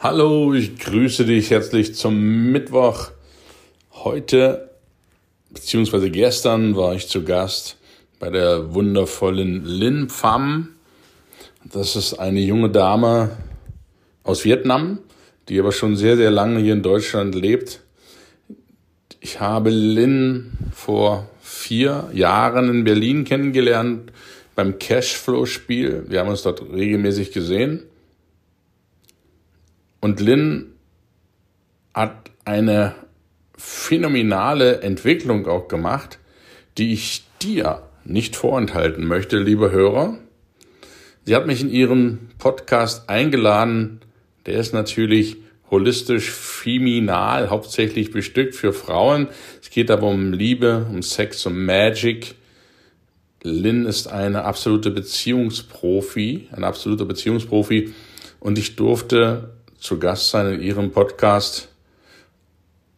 Hallo, ich grüße dich herzlich zum Mittwoch. Heute beziehungsweise gestern war ich zu Gast bei der wundervollen Lin Pham. Das ist eine junge Dame aus Vietnam, die aber schon sehr, sehr lange hier in Deutschland lebt. Ich habe Lin vor vier Jahren in Berlin kennengelernt beim Cashflow-Spiel. Wir haben uns dort regelmäßig gesehen. Und Lin hat eine phänomenale Entwicklung auch gemacht, die ich dir nicht vorenthalten möchte, liebe Hörer. Sie hat mich in ihren Podcast eingeladen. Der ist natürlich holistisch feminal, hauptsächlich bestückt für Frauen. Es geht aber um Liebe, um Sex, um Magic. Lynn ist eine absolute Beziehungsprofi, ein absoluter Beziehungsprofi. Und ich durfte zu Gast sein in Ihrem Podcast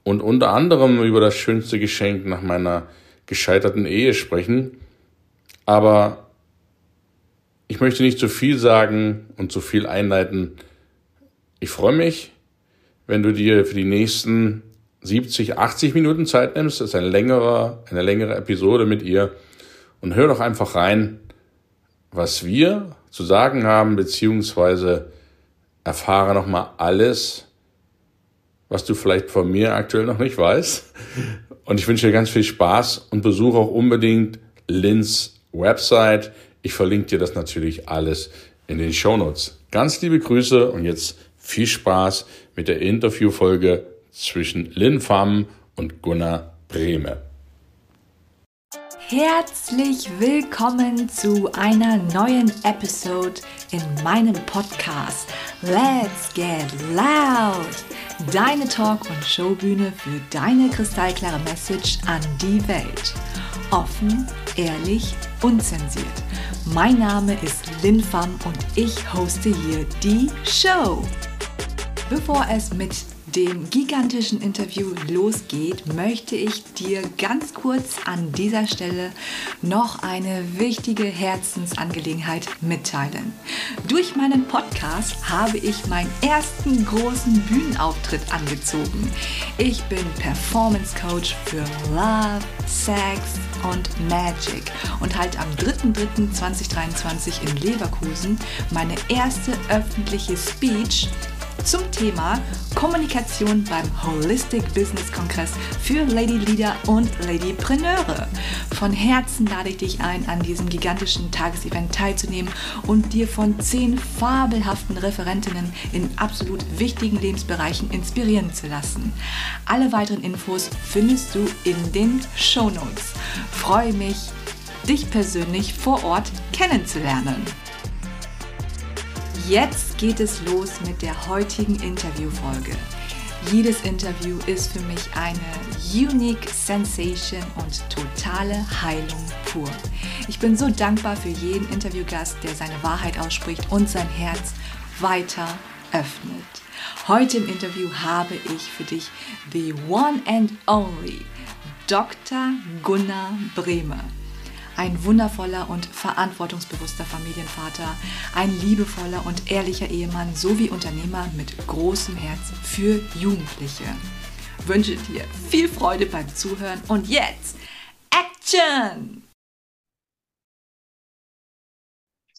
und unter anderem über das schönste Geschenk nach meiner gescheiterten Ehe sprechen. Aber ich möchte nicht zu viel sagen und zu viel einleiten. Ich freue mich, wenn du dir für die nächsten 70, 80 Minuten Zeit nimmst. Das ist ein längerer, eine längere Episode mit ihr. Und hör doch einfach rein, was wir zu sagen haben, beziehungsweise erfahre nochmal alles, was du vielleicht von mir aktuell noch nicht weißt. Und ich wünsche dir ganz viel Spaß und besuche auch unbedingt Lins Website. Ich verlinke dir das natürlich alles in den Show Notes. Ganz liebe Grüße und jetzt viel Spaß mit der Interviewfolge zwischen Lin Pham und Gunnar Brehme. Herzlich willkommen zu einer neuen Episode in meinem Podcast Let's Get Loud. Deine Talk- und Showbühne für deine kristallklare Message an die Welt. Offen, ehrlich, unzensiert. Mein Name ist Lin Pham und ich hoste hier die Show. Bevor es mit dem gigantischen Interview losgeht, möchte ich dir ganz kurz an dieser Stelle noch eine wichtige Herzensangelegenheit mitteilen. Durch meinen Podcast habe ich meinen ersten großen Bühnenauftritt angezogen. Ich bin Performance Coach für Love, Sex und Magic und halte am 3.3.2023 in Leverkusen meine erste öffentliche Speech zum Thema Kommunikation beim Holistic Business Kongress für Lady Leader und Ladypreneure. Von Herzen lade ich dich ein, an diesem gigantischen Tagesevent teilzunehmen und dir von zehn fabelhaften Referentinnen in absolut wichtigen Lebensbereichen inspirieren zu lassen. Alle weiteren Infos findest du in den Show Notes. Freue mich, dich persönlich vor Ort kennenzulernen. Jetzt geht es los mit der heutigen Interviewfolge. Jedes Interview ist für mich eine unique Sensation und totale Heilung pur. Ich bin so dankbar für jeden Interviewgast, der seine Wahrheit ausspricht und sein Herz weiter öffnet. Heute im Interview habe ich für dich the one and only Dr. Gunnar Bremer ein wundervoller und verantwortungsbewusster Familienvater, ein liebevoller und ehrlicher Ehemann sowie Unternehmer mit großem Herz für Jugendliche. Ich wünsche dir viel Freude beim Zuhören und jetzt Action!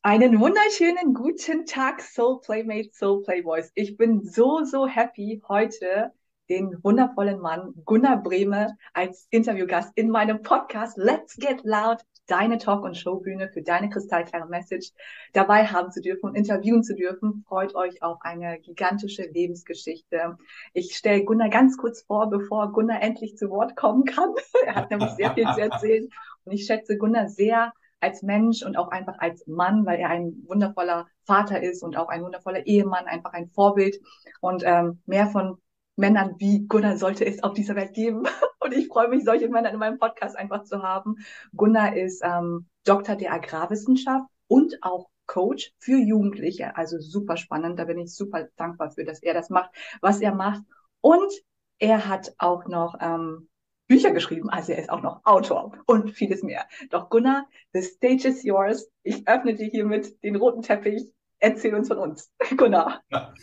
Einen wunderschönen guten Tag, Soul Playmates, Soul Playboys. Ich bin so, so happy, heute den wundervollen Mann Gunnar Brehme als Interviewgast in meinem Podcast Let's Get Loud deine Talk- und Showbühne für deine kristallklare Message dabei haben zu dürfen und interviewen zu dürfen. Freut euch auf eine gigantische Lebensgeschichte. Ich stelle Gunnar ganz kurz vor, bevor Gunnar endlich zu Wort kommen kann. er hat nämlich sehr viel zu erzählen und ich schätze Gunnar sehr als Mensch und auch einfach als Mann, weil er ein wundervoller Vater ist und auch ein wundervoller Ehemann, einfach ein Vorbild und ähm, mehr von Männern wie Gunnar sollte es auf dieser Welt geben. Und ich freue mich, solche Männer in meinem Podcast einfach zu haben. Gunnar ist ähm, Doktor der Agrarwissenschaft und auch Coach für Jugendliche. Also super spannend. Da bin ich super dankbar für, dass er das macht, was er macht. Und er hat auch noch ähm, Bücher geschrieben. Also er ist auch noch Autor und vieles mehr. Doch Gunnar, the stage is yours. Ich öffne dir hiermit den roten Teppich. Erzähl uns von uns. Gunnar. Ja.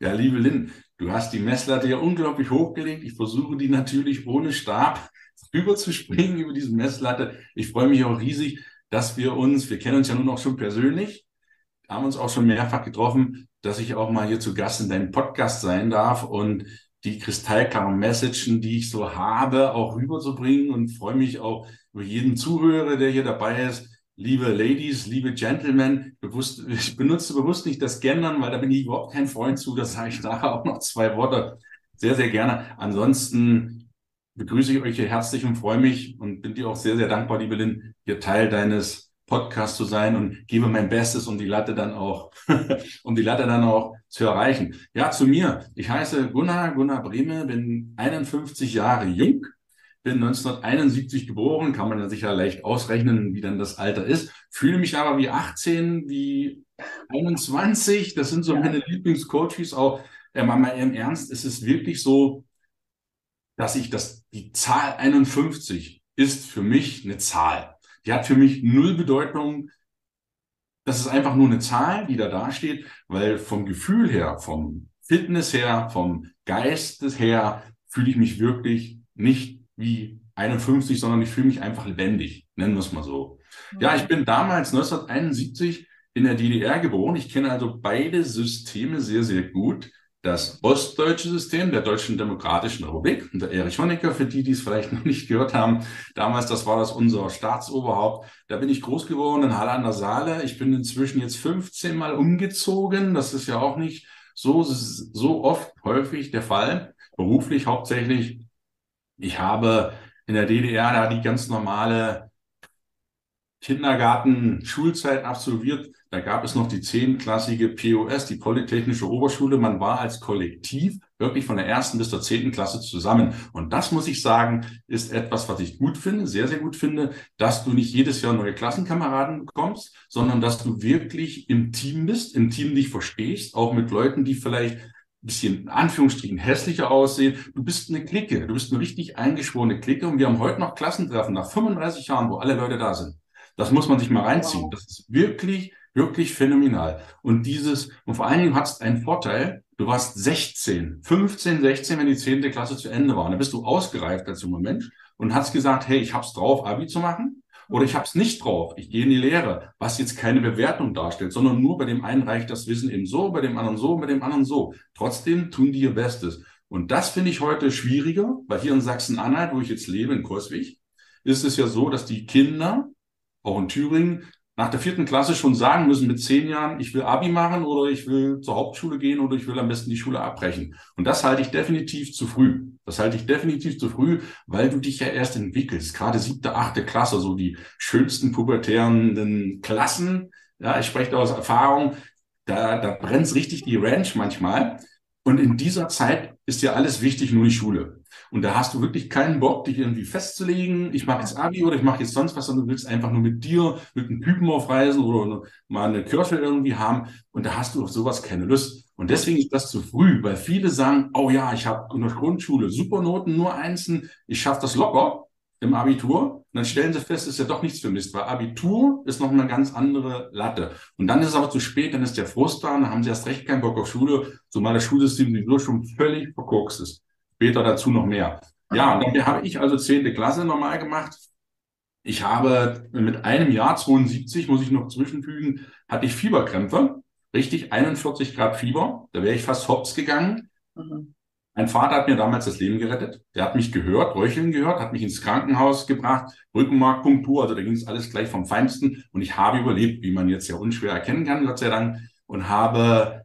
Ja, liebe Lynn, du hast die Messlatte ja unglaublich hochgelegt. Ich versuche die natürlich ohne Stab rüber zu springen über diese Messlatte. Ich freue mich auch riesig, dass wir uns, wir kennen uns ja nun auch schon persönlich, haben uns auch schon mehrfach getroffen, dass ich auch mal hier zu Gast in deinem Podcast sein darf und die kristallklaren Messagen, die ich so habe, auch rüberzubringen und freue mich auch über jeden Zuhörer, der hier dabei ist. Liebe Ladies, liebe Gentlemen, bewusst, ich benutze bewusst nicht das Gendern, weil da bin ich überhaupt kein Freund zu. Das sage ich nachher auch noch zwei Worte. Sehr, sehr gerne. Ansonsten begrüße ich euch hier herzlich und freue mich und bin dir auch sehr, sehr dankbar, liebe Lynn, hier Teil deines Podcast zu sein und gebe mein Bestes, um die Latte dann auch, um die Latte dann auch zu erreichen. Ja, zu mir. Ich heiße Gunnar, Gunnar Brehme, bin 51 Jahre jung, bin 1971 geboren, kann man dann sicher leicht ausrechnen, wie dann das Alter ist. Fühle mich aber wie 18, wie 21. Das sind so ja. meine Lieblingscoaches auch. Äh, mal im Ernst, es ist wirklich so, dass ich das, die Zahl 51 ist für mich eine Zahl die hat für mich null Bedeutung. Das ist einfach nur eine Zahl, die da dasteht, weil vom Gefühl her, vom Fitness her, vom Geist her, fühle ich mich wirklich nicht wie 51, sondern ich fühle mich einfach lebendig, nennen wir es mal so. Ja, ich bin damals 1971 in der DDR geboren. Ich kenne also beide Systeme sehr, sehr gut das ostdeutsche System der Deutschen Demokratischen Republik. Und der Erich Honecker, für die, die es vielleicht noch nicht gehört haben, damals, das war das unser Staatsoberhaupt. Da bin ich groß geworden in Halle an der Saale. Ich bin inzwischen jetzt 15 Mal umgezogen. Das ist ja auch nicht so, so oft häufig der Fall. Beruflich hauptsächlich. Ich habe in der DDR da die ganz normale Kindergarten, Schulzeit absolviert. Da gab es noch die zehnklassige POS, die Polytechnische Oberschule. Man war als Kollektiv wirklich von der ersten bis zur zehnten Klasse zusammen. Und das muss ich sagen, ist etwas, was ich gut finde, sehr, sehr gut finde, dass du nicht jedes Jahr neue Klassenkameraden bekommst, sondern dass du wirklich im Team bist, im Team dich verstehst, auch mit Leuten, die vielleicht bisschen in Anführungsstrichen hässlicher aussehen. Du bist eine Clique, du bist eine richtig eingeschworene Clique und wir haben heute noch Klassentreffen nach 35 Jahren, wo alle Leute da sind. Das muss man sich mal reinziehen. Das ist wirklich, wirklich phänomenal. Und dieses, und vor allen Dingen hat es einen Vorteil, du warst 16, 15, 16, wenn die 10. Klasse zu Ende war. Da bist du ausgereift als junger Mensch und hast gesagt, hey, ich hab's drauf, Abi zu machen. Oder ich hab's nicht drauf, ich gehe in die Lehre, was jetzt keine Bewertung darstellt, sondern nur bei dem einen reicht das Wissen eben so, bei dem anderen so, bei dem anderen so. Trotzdem tun die ihr Bestes. Und das finde ich heute schwieriger, weil hier in Sachsen-Anhalt, wo ich jetzt lebe, in Kurswig, ist es ja so, dass die Kinder auch in Thüringen, nach der vierten Klasse schon sagen müssen mit zehn Jahren, ich will Abi machen oder ich will zur Hauptschule gehen oder ich will am besten die Schule abbrechen. Und das halte ich definitiv zu früh. Das halte ich definitiv zu früh, weil du dich ja erst entwickelst. Gerade siebte, achte Klasse, so die schönsten pubertären Klassen. Ja, ich spreche da aus Erfahrung. Da, da brennt richtig die Ranch manchmal. Und in dieser Zeit ist ja alles wichtig, nur die Schule. Und da hast du wirklich keinen Bock, dich irgendwie festzulegen. Ich mache jetzt Abi oder ich mache jetzt sonst was, sondern du willst einfach nur mit dir, mit einem Typen aufreisen oder mal eine Kirche irgendwie haben. Und da hast du auf sowas keine Lust. Und deswegen ist das zu früh, weil viele sagen, oh ja, ich habe in der Grundschule super Noten, nur Einsen, ich schaffe das locker im Abitur. Und dann stellen sie fest, ist ja doch nichts für Mist, weil Abitur ist noch eine ganz andere Latte. Und dann ist es aber zu spät, dann ist der Frust da, dann haben sie erst recht keinen Bock auf Schule, zumal das Schulsystem sowieso schon völlig verkorkst ist. Später dazu noch mehr. Ja, und dann habe ich also zehnte Klasse normal gemacht. Ich habe mit einem Jahr 72, muss ich noch zwischenfügen, hatte ich Fieberkrämpfe. Richtig, 41 Grad Fieber. Da wäre ich fast hops gegangen. Mhm. Mein Vater hat mir damals das Leben gerettet. Der hat mich gehört, röcheln gehört, hat mich ins Krankenhaus gebracht, Rückenmarkpunktur, also da ging es alles gleich vom Feinsten. Und ich habe überlebt, wie man jetzt ja unschwer erkennen kann, Gott sei Dank. Und habe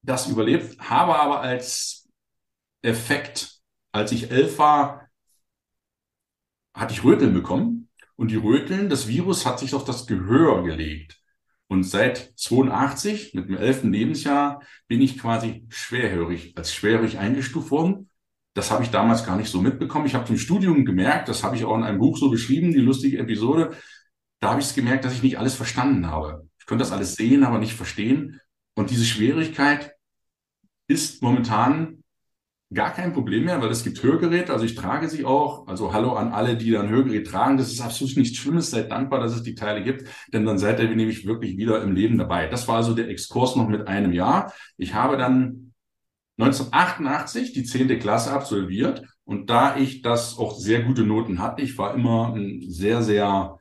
das überlebt, habe aber als Effekt. Als ich elf war, hatte ich Röteln bekommen. Und die Röteln, das Virus hat sich auf das Gehör gelegt. Und seit 82, mit dem elften Lebensjahr, bin ich quasi schwerhörig, als schwerhörig eingestuft worden. Das habe ich damals gar nicht so mitbekommen. Ich habe zum Studium gemerkt, das habe ich auch in einem Buch so beschrieben, die lustige Episode. Da habe ich es gemerkt, dass ich nicht alles verstanden habe. Ich konnte das alles sehen, aber nicht verstehen. Und diese Schwierigkeit ist momentan gar kein Problem mehr, weil es gibt Hörgeräte, also ich trage sie auch. Also hallo an alle, die dann Hörgerät tragen. Das ist absolut nichts Schlimmes. Seid dankbar, dass es die Teile gibt, denn dann seid ihr nämlich wirklich wieder im Leben dabei. Das war also der Exkurs noch mit einem Jahr. Ich habe dann 1988 die 10. Klasse absolviert und da ich das auch sehr gute Noten hatte, ich war immer ein sehr, sehr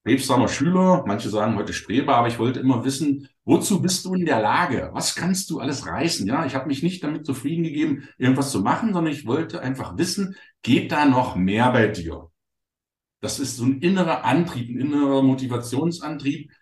strebsamer Schüler, manche sagen heute Streber, aber ich wollte immer wissen, wozu bist du in der Lage? Was kannst du alles reißen? Ja, ich habe mich nicht damit zufrieden gegeben, irgendwas zu machen, sondern ich wollte einfach wissen, geht da noch mehr bei dir? Das ist so ein innerer Antrieb, ein innerer Motivationsantrieb.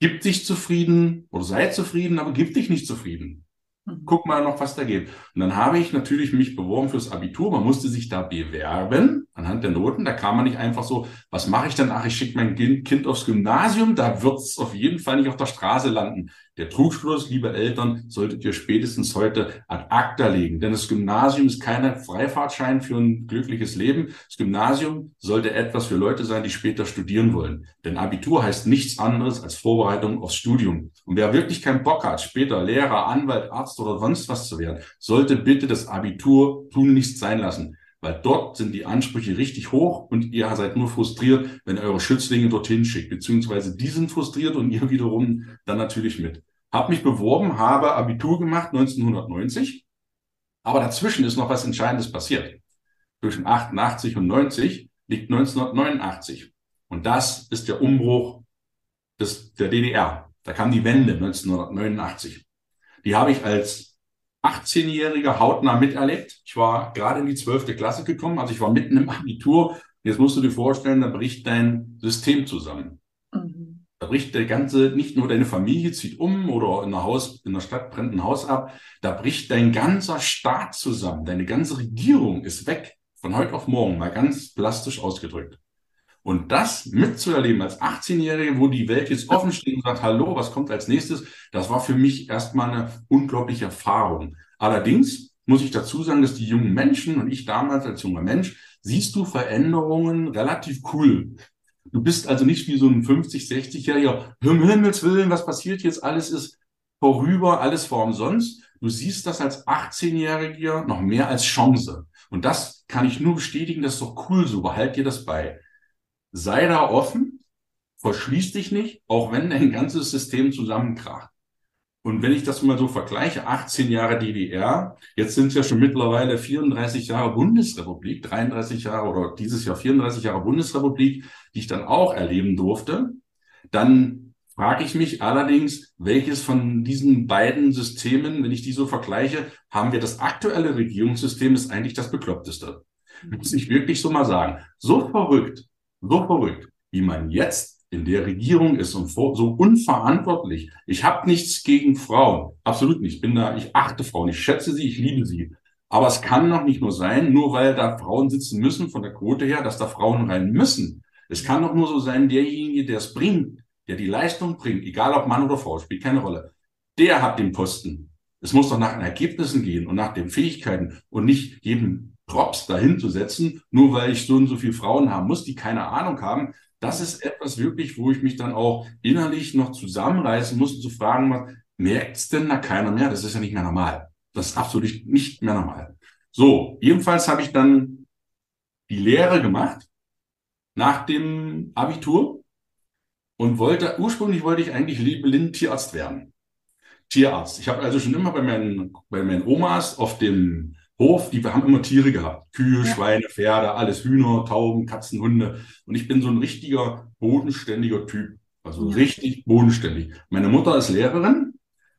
Gib dich zufrieden oder sei zufrieden, aber gib dich nicht zufrieden. Mhm. Guck mal noch, was da geht. Und dann habe ich natürlich mich beworben fürs Abitur. Man musste sich da bewerben anhand der Noten. Da kam man nicht einfach so, was mache ich denn? Ach, ich schicke mein Kind aufs Gymnasium. Da wird es auf jeden Fall nicht auf der Straße landen. Der Trugschluss, liebe Eltern, solltet ihr spätestens heute ad acta legen. Denn das Gymnasium ist kein Freifahrtschein für ein glückliches Leben. Das Gymnasium sollte etwas für Leute sein, die später studieren wollen. Denn Abitur heißt nichts anderes als Vorbereitung aufs Studium. Und wer wirklich keinen Bock hat, später Lehrer, Anwalt, Arzt oder sonst was zu werden, sollte bitte das Abitur tunlichst sein lassen weil dort sind die Ansprüche richtig hoch und ihr seid nur frustriert, wenn ihr eure Schützlinge dorthin schickt, beziehungsweise die sind frustriert und ihr wiederum dann natürlich mit. Hab mich beworben, habe Abitur gemacht 1990, aber dazwischen ist noch was Entscheidendes passiert. Zwischen 88 und 90 liegt 1989 und das ist der Umbruch des, der DDR. Da kam die Wende 1989. Die habe ich als 18-Jähriger hautnah miterlebt. Ich war gerade in die zwölfte Klasse gekommen, also ich war mitten im Abitur. Jetzt musst du dir vorstellen, da bricht dein System zusammen. Mhm. Da bricht der ganze, nicht nur deine Familie zieht um oder in der Haus, in der Stadt brennt ein Haus ab, da bricht dein ganzer Staat zusammen. Deine ganze Regierung ist weg. Von heute auf morgen, mal ganz plastisch ausgedrückt. Und das mitzuerleben als 18-Jährige, wo die Welt jetzt offen steht und sagt, hallo, was kommt als nächstes, das war für mich erstmal eine unglaubliche Erfahrung. Allerdings muss ich dazu sagen, dass die jungen Menschen und ich damals als junger Mensch, siehst du Veränderungen relativ cool. Du bist also nicht wie so ein 50, 60-Jähriger, um Himmels Willen, was passiert jetzt? Alles ist vorüber, alles vor umsonst. Du siehst das als 18-Jähriger noch mehr als Chance. Und das kann ich nur bestätigen, das ist doch cool so, behalt dir das bei sei da offen, verschließ dich nicht, auch wenn dein ganzes System zusammenkracht. Und wenn ich das mal so vergleiche, 18 Jahre DDR, jetzt sind es ja schon mittlerweile 34 Jahre Bundesrepublik, 33 Jahre oder dieses Jahr 34 Jahre Bundesrepublik, die ich dann auch erleben durfte, dann frage ich mich allerdings, welches von diesen beiden Systemen, wenn ich die so vergleiche, haben wir das aktuelle Regierungssystem ist eigentlich das bekloppteste. Muss ich wirklich so mal sagen. So verrückt, so verrückt, wie man jetzt in der Regierung ist und so unverantwortlich. Ich habe nichts gegen Frauen, absolut nicht. Ich bin da, ich achte Frauen, ich schätze sie, ich liebe sie. Aber es kann doch nicht nur sein, nur weil da Frauen sitzen müssen von der Quote her, dass da Frauen rein müssen. Es kann doch nur so sein, derjenige, der es bringt, der die Leistung bringt, egal ob Mann oder Frau, spielt keine Rolle. Der hat den Posten. Es muss doch nach den Ergebnissen gehen und nach den Fähigkeiten und nicht jedem Props dahin zu setzen, nur weil ich so und so viele Frauen haben muss, die keine Ahnung haben. Das ist etwas wirklich, wo ich mich dann auch innerlich noch zusammenreißen muss, zu fragen, merkt es denn da keiner mehr? Das ist ja nicht mehr normal. Das ist absolut nicht mehr normal. So, jedenfalls habe ich dann die Lehre gemacht nach dem Abitur und wollte, ursprünglich wollte ich eigentlich blind Tierarzt werden. Tierarzt. Ich habe also schon immer bei meinen, bei meinen Omas auf dem Hof, die haben immer Tiere gehabt. Kühe, ja. Schweine, Pferde, alles Hühner, Tauben, Katzen, Hunde. Und ich bin so ein richtiger bodenständiger Typ. Also ja. richtig bodenständig. Meine Mutter ist Lehrerin,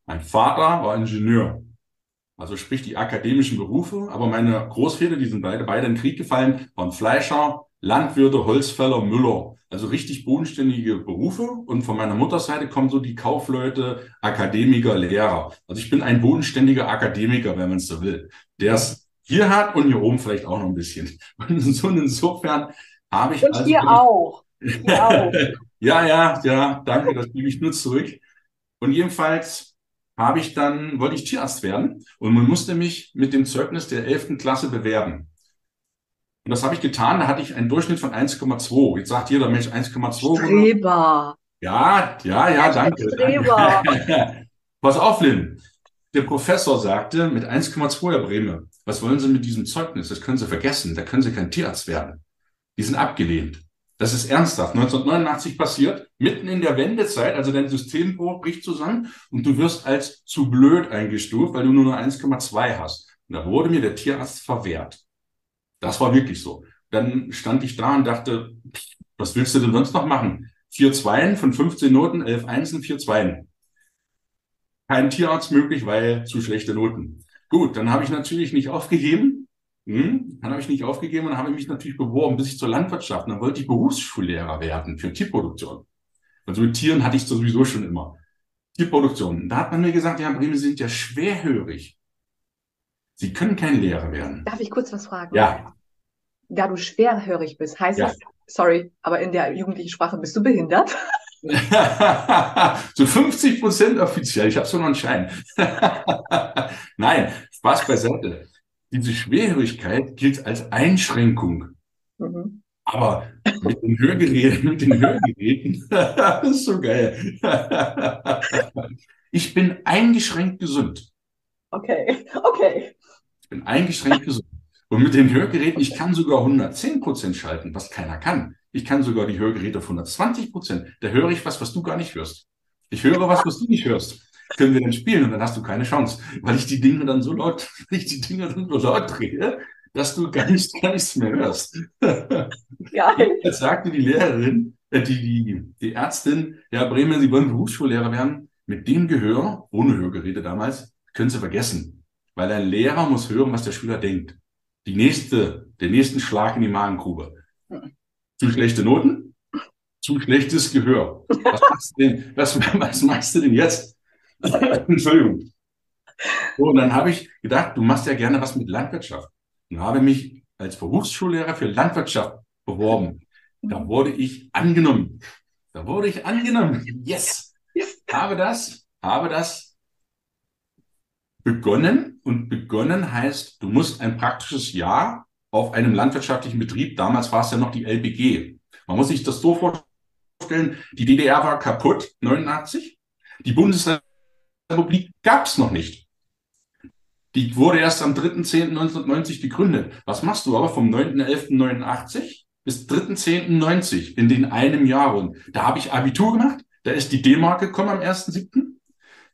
mein Vater war Ingenieur. Also sprich die akademischen Berufe. Aber meine Großväter, die sind beide, beide in den Krieg gefallen, waren Fleischer, Landwirte, Holzfäller, Müller. Also richtig bodenständige Berufe. Und von meiner Mutterseite kommen so die Kaufleute, Akademiker, Lehrer. Also ich bin ein bodenständiger Akademiker, wenn man es so will der es hier hat und hier oben vielleicht auch noch ein bisschen. Und so insofern habe ich. Und also hier auch. Hier auch. ja, ja, ja, danke, das gebe ich nur zurück. Und jedenfalls habe ich dann, wollte ich Tierarzt werden und man musste mich mit dem Zeugnis der 11. Klasse bewerben. Und das habe ich getan, da hatte ich einen Durchschnitt von 1,2. Jetzt sagt jeder Mensch 1,2. Streber. Ja, ja, ja, danke. Streber. Pass auf, Lynn. Der Professor sagte mit 1,2 Herr Breme, was wollen Sie mit diesem Zeugnis? Das können Sie vergessen. Da können Sie kein Tierarzt werden. Die sind abgelehnt. Das ist ernsthaft. 1989 passiert, mitten in der Wendezeit, also dein Systembruch bricht zusammen und du wirst als zu blöd eingestuft, weil du nur eine 1,2 hast. Und da wurde mir der Tierarzt verwehrt. Das war wirklich so. Dann stand ich da und dachte, was willst du denn sonst noch machen? Vier Zweien von 15 Noten, elf Einsen, vier Zweien. Kein Tierarzt möglich, weil zu schlechte Noten. Gut, dann habe ich natürlich nicht aufgegeben. Hm, dann habe ich nicht aufgegeben und habe mich natürlich beworben, bis ich zur Landwirtschaft. dann wollte ich Berufsschullehrer werden für Tierproduktion. Also mit Tieren hatte ich sowieso schon immer. Tierproduktion. Da hat man mir gesagt, ja, Bremen, Sie sind ja schwerhörig. Sie können kein Lehrer werden. Darf ich kurz was fragen? Ja. Da du schwerhörig bist, heißt Ja. das, sorry, aber in der jugendlichen Sprache bist du behindert? so 50 Prozent offiziell. Ich habe so noch einen Schein. Nein, Spaß beiseite. Diese Schwerhörigkeit gilt als Einschränkung. Mhm. Aber mit den Hörgeräten, mit den Hörgeräten, das ist so geil. Ich bin eingeschränkt gesund. Okay, okay. Bin eingeschränkt gesund. Und mit den Hörgeräten, ich kann sogar 110 Prozent schalten, was keiner kann. Ich kann sogar die Hörgeräte auf 120 Prozent. Da höre ich was, was du gar nicht hörst. Ich höre was, was du nicht hörst. Können wir dann spielen und dann hast du keine Chance, weil ich die Dinge dann so laut, weil ich die Dinge dann so laut drehe, dass du gar nichts, gar nichts mehr hörst. Geil. Jetzt sagte die Lehrerin, äh, die, die, die Ärztin, Herr Bremen, Sie wollen Berufsschullehrer werden. Mit dem Gehör, ohne Hörgeräte damals, können Sie vergessen. Weil ein Lehrer muss hören, was der Schüler denkt. Die nächste, den nächsten Schlag in die Magengrube. Zu schlechte Noten? Zu schlechtes Gehör. Was machst du denn, was, was machst du denn jetzt? Entschuldigung. So, und dann habe ich gedacht, du machst ja gerne was mit Landwirtschaft. Und habe mich als Berufsschullehrer für Landwirtschaft beworben. Da wurde ich angenommen. Da wurde ich angenommen. Yes. Habe das, habe das begonnen. Und begonnen heißt, du musst ein praktisches Jahr auf einem landwirtschaftlichen Betrieb, damals war es ja noch die LBG. Man muss sich das so vorstellen, die DDR war kaputt, 89. Die Bundesrepublik gab es noch nicht. Die wurde erst am 3.10.1990 gegründet. Was machst du aber vom 9.11.89 bis 3.10.90 in den einem Jahr? Und da habe ich Abitur gemacht. Da ist die D-Mark gekommen am 1.7.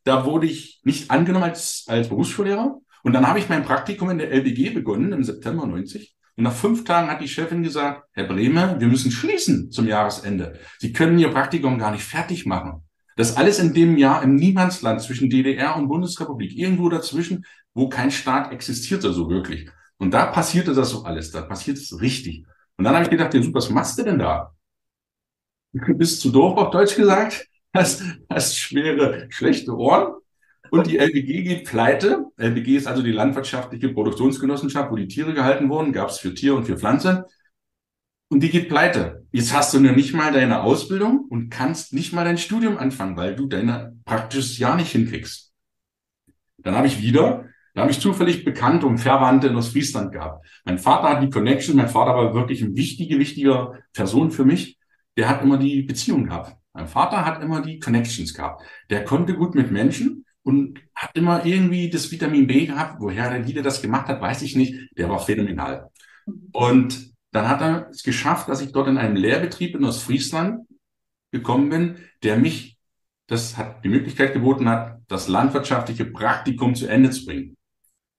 Da wurde ich nicht angenommen als, als Berufsschullehrer. Und dann habe ich mein Praktikum in der LBG begonnen im September 90. Und nach fünf Tagen hat die Chefin gesagt, Herr Bremer, wir müssen schließen zum Jahresende. Sie können Ihr Praktikum gar nicht fertig machen. Das alles in dem Jahr im Niemandsland zwischen DDR und Bundesrepublik, irgendwo dazwischen, wo kein Staat existierte so wirklich. Und da passierte das so alles, da passiert es richtig. Und dann habe ich gedacht, ja, super, was machst du denn da? Du bist zu doof, auf Deutsch gesagt, hast, hast schwere, schlechte Ohren und die LBG geht pleite. LBG ist also die landwirtschaftliche Produktionsgenossenschaft, wo die Tiere gehalten wurden, gab es für Tier und für Pflanze. Und die geht pleite. Jetzt hast du nur nicht mal deine Ausbildung und kannst nicht mal dein Studium anfangen, weil du dein praktisches Jahr nicht hinkriegst. Dann habe ich wieder, da habe ich zufällig Bekannte und Verwandte in Ostfriesland gehabt. Mein Vater hat die Connection, mein Vater war wirklich eine wichtige, wichtige Person für mich. Der hat immer die Beziehung gehabt. Mein Vater hat immer die Connections gehabt. Der konnte gut mit Menschen und hat immer irgendwie das Vitamin B gehabt. Woher er wieder das gemacht hat, weiß ich nicht. Der war phänomenal. Und dann hat er es geschafft, dass ich dort in einem Lehrbetrieb in Ostfriesland gekommen bin, der mich, das hat die Möglichkeit geboten hat, das landwirtschaftliche Praktikum zu Ende zu bringen.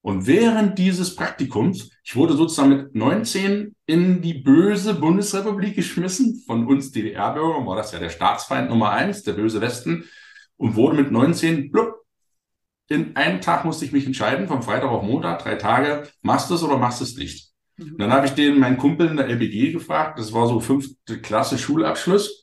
Und während dieses Praktikums, ich wurde sozusagen mit 19 in die böse Bundesrepublik geschmissen, von uns DDR-Bürgern war das ja der Staatsfeind Nummer eins, der böse Westen, und wurde mit 19, blub, in einem Tag musste ich mich entscheiden, vom Freitag auf Montag, drei Tage, machst du es oder machst du es nicht? Und dann habe ich den, meinen Kumpel in der LBG gefragt, das war so fünfte Klasse Schulabschluss.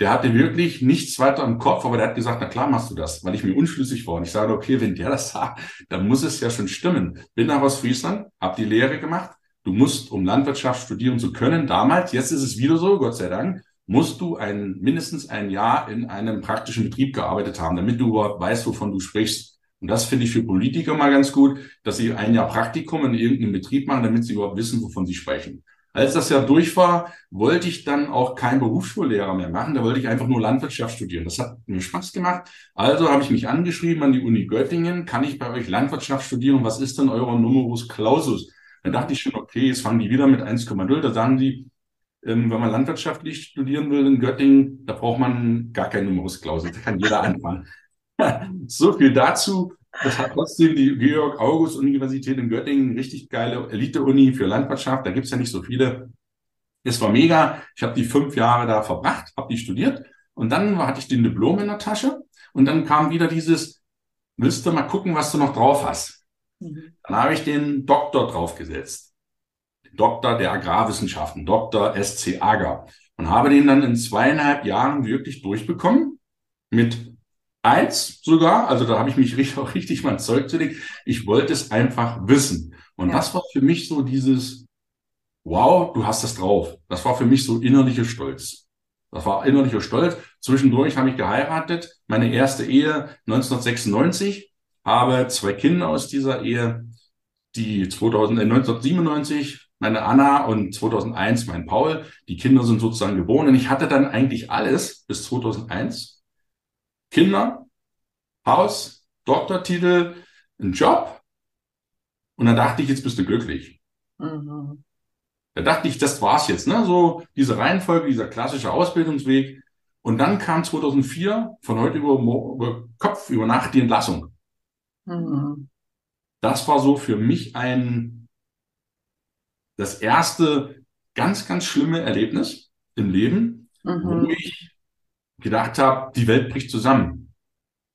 Der hatte wirklich nichts weiter im Kopf, aber der hat gesagt, na klar machst du das, weil ich mir unschlüssig war. Und ich sage, okay, wenn der das sagt, dann muss es ja schon stimmen. Bin nach Ostfriesland, habe die Lehre gemacht. Du musst, um Landwirtschaft studieren zu können, damals, jetzt ist es wieder so, Gott sei Dank, musst du ein, mindestens ein Jahr in einem praktischen Betrieb gearbeitet haben, damit du überhaupt weißt, wovon du sprichst. Und das finde ich für Politiker mal ganz gut, dass sie ein Jahr Praktikum in irgendeinem Betrieb machen, damit sie überhaupt wissen, wovon sie sprechen. Als das Jahr durch war, wollte ich dann auch kein Berufsschullehrer mehr machen. Da wollte ich einfach nur Landwirtschaft studieren. Das hat mir Spaß gemacht. Also habe ich mich angeschrieben an die Uni Göttingen. Kann ich bei euch Landwirtschaft studieren? Was ist denn euer Numerus Clausus? Dann dachte ich schon, okay, jetzt fangen die wieder mit 1,0. Da sagen die, Ähm, wenn man landwirtschaftlich studieren will in Göttingen, da braucht man gar keine Numerusklausel. Da kann jeder anfangen. so viel dazu. Das hat trotzdem die Georg-August-Universität in Göttingen, richtig geile Elite-Uni für Landwirtschaft. Da gibt's ja nicht so viele. Es war mega. Ich habe die fünf Jahre da verbracht, habe die studiert und dann hatte ich den Diplom in der Tasche und dann kam wieder dieses, willst du mal gucken, was du noch drauf hast? Mhm. Dann habe ich den Doktor draufgesetzt. Doktor der Agrarwissenschaften, Doktor SC Ager. Und habe den dann in zweieinhalb Jahren wirklich durchbekommen. Mit eins sogar. Also da habe ich mich richtig, auch richtig mal Zeug legen. Ich wollte es einfach wissen. Und ja. das war für mich so dieses, wow, du hast das drauf. Das war für mich so innerlicher Stolz. Das war innerlicher Stolz. Zwischendurch habe ich geheiratet. Meine erste Ehe 1996. Habe zwei Kinder aus dieser Ehe. Die 2000, äh, 1997 meine Anna und 2001 mein Paul. Die Kinder sind sozusagen geboren. Und ich hatte dann eigentlich alles bis 2001. Kinder, Haus, Doktortitel, einen Job. Und dann dachte ich, jetzt bist du glücklich. Mhm. Da dachte ich, das war's jetzt, ne? So diese Reihenfolge, dieser klassische Ausbildungsweg. Und dann kam 2004 von heute über, über Kopf, über Nacht die Entlassung. Mhm. Das war so für mich ein, das erste ganz, ganz schlimme Erlebnis im Leben, mhm. wo ich gedacht habe, die Welt bricht zusammen.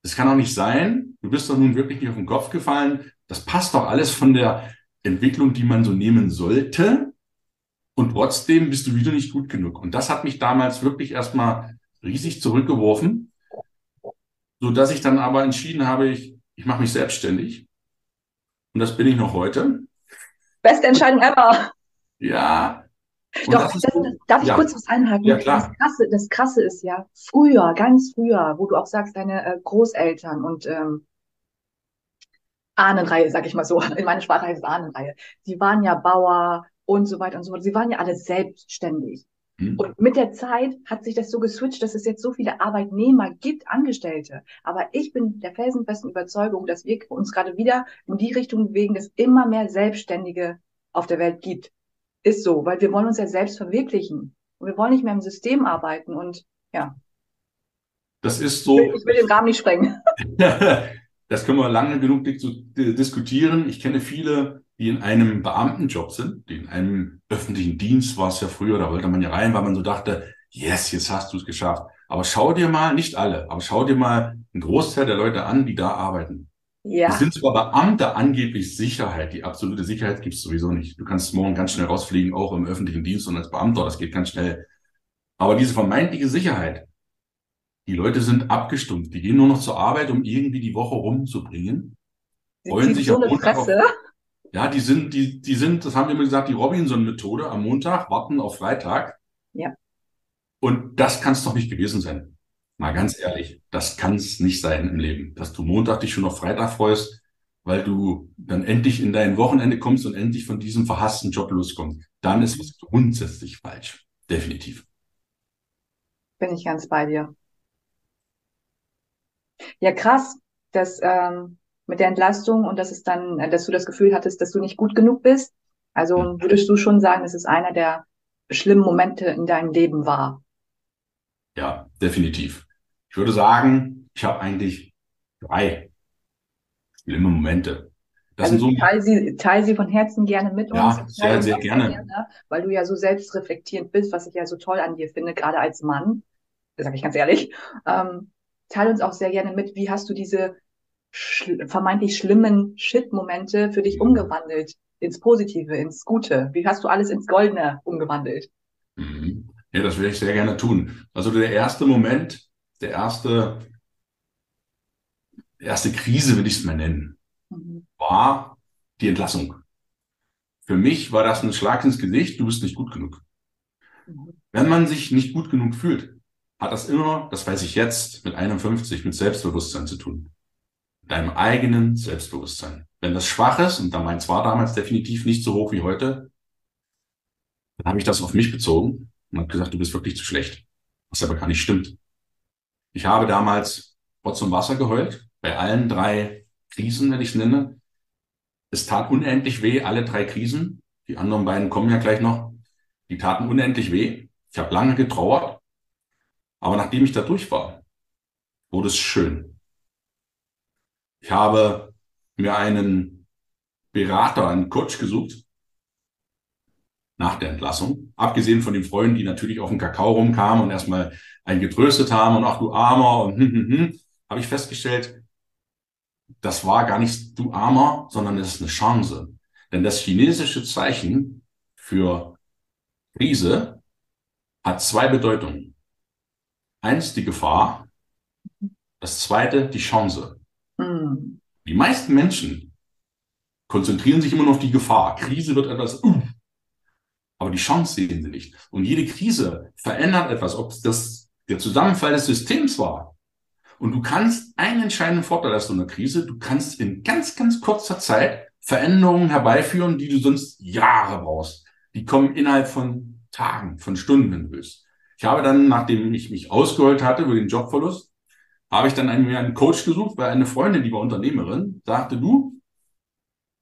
Das kann doch nicht sein. Du bist doch nun wirklich nicht auf den Kopf gefallen. Das passt doch alles von der Entwicklung, die man so nehmen sollte. Und trotzdem bist du wieder nicht gut genug. Und das hat mich damals wirklich erstmal riesig zurückgeworfen, so dass ich dann aber entschieden habe, ich, ich mache mich selbstständig. Und das bin ich noch heute. Beste Entscheidung ever. Ja, doch, das, darf ich ja. kurz was einhaken? Ja, klar. Das Krasse, das Krasse ist ja, früher, ganz früher, wo du auch sagst, deine äh, Großeltern und ähm, Ahnenreihe, sag ich mal so, in meiner Sprache heißt es Ahnenreihe, die waren ja Bauer und so weiter und so fort. Sie waren ja alle selbstständig. Hm. Und mit der Zeit hat sich das so geswitcht, dass es jetzt so viele Arbeitnehmer gibt, Angestellte. Aber ich bin der felsenfesten Überzeugung, dass wir uns gerade wieder in die Richtung bewegen, dass immer mehr Selbstständige auf der Welt gibt. Ist so, weil wir wollen uns ja selbst verwirklichen. Und wir wollen nicht mehr im System arbeiten und ja. Das ist so. Ich will, den Rahmen nicht sprengen. das können wir lange genug diskutieren. Ich kenne viele, die in einem Beamtenjob sind, die in einem öffentlichen Dienst war es ja früher, da wollte man ja rein, weil man so dachte, yes, jetzt hast du es geschafft. Aber schau dir mal, nicht alle, aber schau dir mal einen Großteil der Leute an, die da arbeiten. Ja. Es sind sogar Beamte angeblich Sicherheit. Die absolute Sicherheit gibt es sowieso nicht. Du kannst morgen ganz schnell rausfliegen, auch im öffentlichen Dienst und als Beamter, das geht ganz schnell. Aber diese vermeintliche Sicherheit, die Leute sind abgestumpft. Die gehen nur noch zur Arbeit, um irgendwie die Woche rumzubringen. Sie freuen sich so Fresse. Auf, ja, die sind, die, die sind, das haben wir immer gesagt, die Robinson-Methode am Montag, warten auf Freitag. Ja. Und das kann es doch nicht gewesen sein. Mal ganz ehrlich, das kann es nicht sein im Leben, dass du Montag dich schon auf Freitag freust, weil du dann endlich in dein Wochenende kommst und endlich von diesem verhassten Job loskommst. Dann ist was grundsätzlich falsch. Definitiv. Bin ich ganz bei dir. Ja, krass, dass ähm, mit der Entlastung und dass es dann, dass du das Gefühl hattest, dass du nicht gut genug bist. Also würdest du schon sagen, dass es einer der schlimmen Momente in deinem Leben war? Ja, definitiv. Ich würde sagen, ich habe eigentlich drei schlimme Momente. Das also sind so teile sie, teile sie von Herzen gerne mit ja, uns. Ja, sehr, sehr gerne. gerne. Weil du ja so selbstreflektierend bist, was ich ja so toll an dir finde, gerade als Mann. Das sage ich ganz ehrlich. Ähm, teile uns auch sehr gerne mit, wie hast du diese schl vermeintlich schlimmen Shit-Momente für dich umgewandelt ins Positive, ins Gute? Wie hast du alles ins Goldene umgewandelt? Mhm. Ja, das würde ich sehr gerne tun. Also der erste Moment, der erste, erste Krise, will ich es mal nennen, mhm. war die Entlassung. Für mich war das ein Schlag ins Gesicht, du bist nicht gut genug. Mhm. Wenn man sich nicht gut genug fühlt, hat das immer, das weiß ich jetzt, mit 51, mit Selbstbewusstsein zu tun. Mit deinem eigenen Selbstbewusstsein. Wenn das schwach ist, und da meins war damals definitiv nicht so hoch wie heute, dann habe ich das auf mich bezogen und habe gesagt, du bist wirklich zu schlecht. Was aber gar nicht stimmt. Ich habe damals Rotz und Wasser geheult, bei allen drei Krisen, wenn ich es nenne. Es tat unendlich weh, alle drei Krisen. Die anderen beiden kommen ja gleich noch. Die taten unendlich weh. Ich habe lange getrauert. Aber nachdem ich da durch war, wurde es schön. Ich habe mir einen Berater, einen Coach gesucht nach der Entlassung. Abgesehen von den Freunden, die natürlich auf den Kakao rumkamen und erstmal einen getröstet haben und ach du Armer und hm, hm, hm, habe ich festgestellt, das war gar nicht du Armer, sondern es ist eine Chance. Denn das chinesische Zeichen für Krise hat zwei Bedeutungen. Eins die Gefahr, das zweite die Chance. Mhm. Die meisten Menschen konzentrieren sich immer nur auf die Gefahr. Krise wird etwas, uh, aber die Chance sehen sie nicht. Und jede Krise verändert etwas, ob das der Zusammenfall des Systems war. Und du kannst einen entscheidenden Vorteil aus so einer Krise, du kannst in ganz, ganz kurzer Zeit Veränderungen herbeiführen, die du sonst Jahre brauchst. Die kommen innerhalb von Tagen, von Stunden, wenn du willst. Ich habe dann, nachdem ich mich ausgeholt hatte über den Jobverlust, habe ich dann einen, einen Coach gesucht, weil eine Freundin, die war Unternehmerin, sagte, du,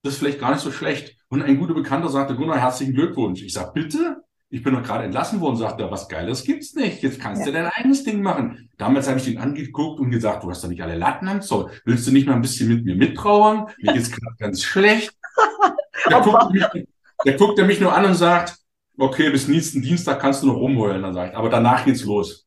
das ist vielleicht gar nicht so schlecht. Und ein guter Bekannter sagte, Gunnar, herzlichen Glückwunsch. Ich sag, bitte? Ich bin doch gerade entlassen worden, sagt er, was Geiles gibt's nicht. Jetzt kannst ja. du dein eigenes Ding machen. Damals habe ich ihn angeguckt und gesagt, du hast doch nicht alle Latten am Zoll. Willst du nicht mal ein bisschen mit mir mittrauern? Mir geht's gerade ganz schlecht. Der guckt, mich, guckt er mich nur an und sagt, okay, bis nächsten Dienstag kannst du noch rumholen. Dann sagt, aber danach geht's los.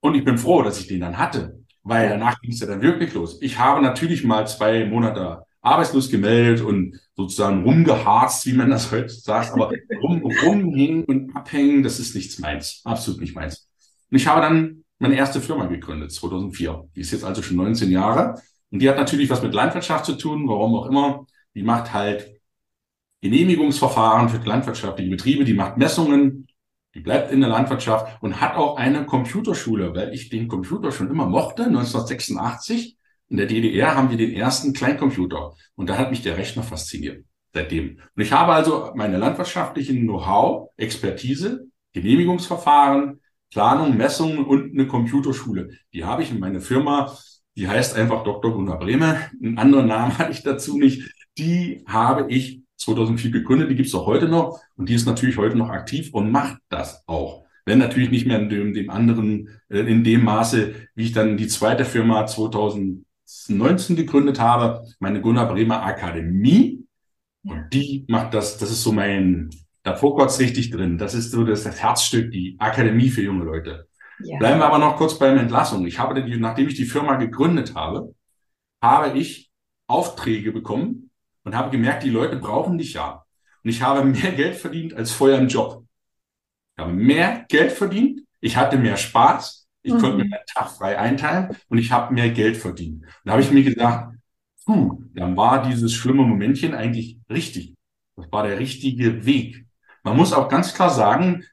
Und ich bin froh, dass ich den dann hatte, weil danach ging es ja dann wirklich los. Ich habe natürlich mal zwei Monate arbeitslos gemeldet und sozusagen rumgeharzt, wie man das heute sagt, aber rum, rumhängen und abhängen, das ist nichts meins, absolut nicht meins. Und ich habe dann meine erste Firma gegründet, 2004. Die ist jetzt also schon 19 Jahre und die hat natürlich was mit Landwirtschaft zu tun, warum auch immer. Die macht halt Genehmigungsverfahren für landwirtschaftliche Betriebe, die macht Messungen, die bleibt in der Landwirtschaft und hat auch eine Computerschule, weil ich den Computer schon immer mochte, 1986 in der DDR haben wir den ersten Kleincomputer und da hat mich der Rechner fasziniert seitdem. Und ich habe also meine landwirtschaftlichen Know-how, Expertise, Genehmigungsverfahren, Planung, Messungen und eine Computerschule. Die habe ich in meiner Firma, die heißt einfach Dr. Gunnar Brehme. Einen anderen Namen hatte ich dazu nicht. Die habe ich 2004 gegründet, die gibt es auch heute noch und die ist natürlich heute noch aktiv und macht das auch. Wenn natürlich nicht mehr in dem, dem anderen, äh, in dem Maße, wie ich dann die zweite Firma 2000 19 gegründet habe, meine Gunnar Bremer Akademie. Und die macht das, das ist so mein, da Fokus richtig drin. Das ist so das, das Herzstück, die Akademie für junge Leute. Ja. Bleiben wir aber noch kurz beim Entlassung. Ich habe, die, nachdem ich die Firma gegründet habe, habe ich Aufträge bekommen und habe gemerkt, die Leute brauchen dich ja. Und ich habe mehr Geld verdient als vorher im Job. Ich habe mehr Geld verdient, ich hatte mehr Spaß ich mhm. konnte mir meinen Tag frei einteilen und ich habe mehr Geld verdient. Und da habe ich mir gedacht, puh, dann war dieses schlimme Momentchen eigentlich richtig. Das war der richtige Weg. Man muss auch ganz klar sagen,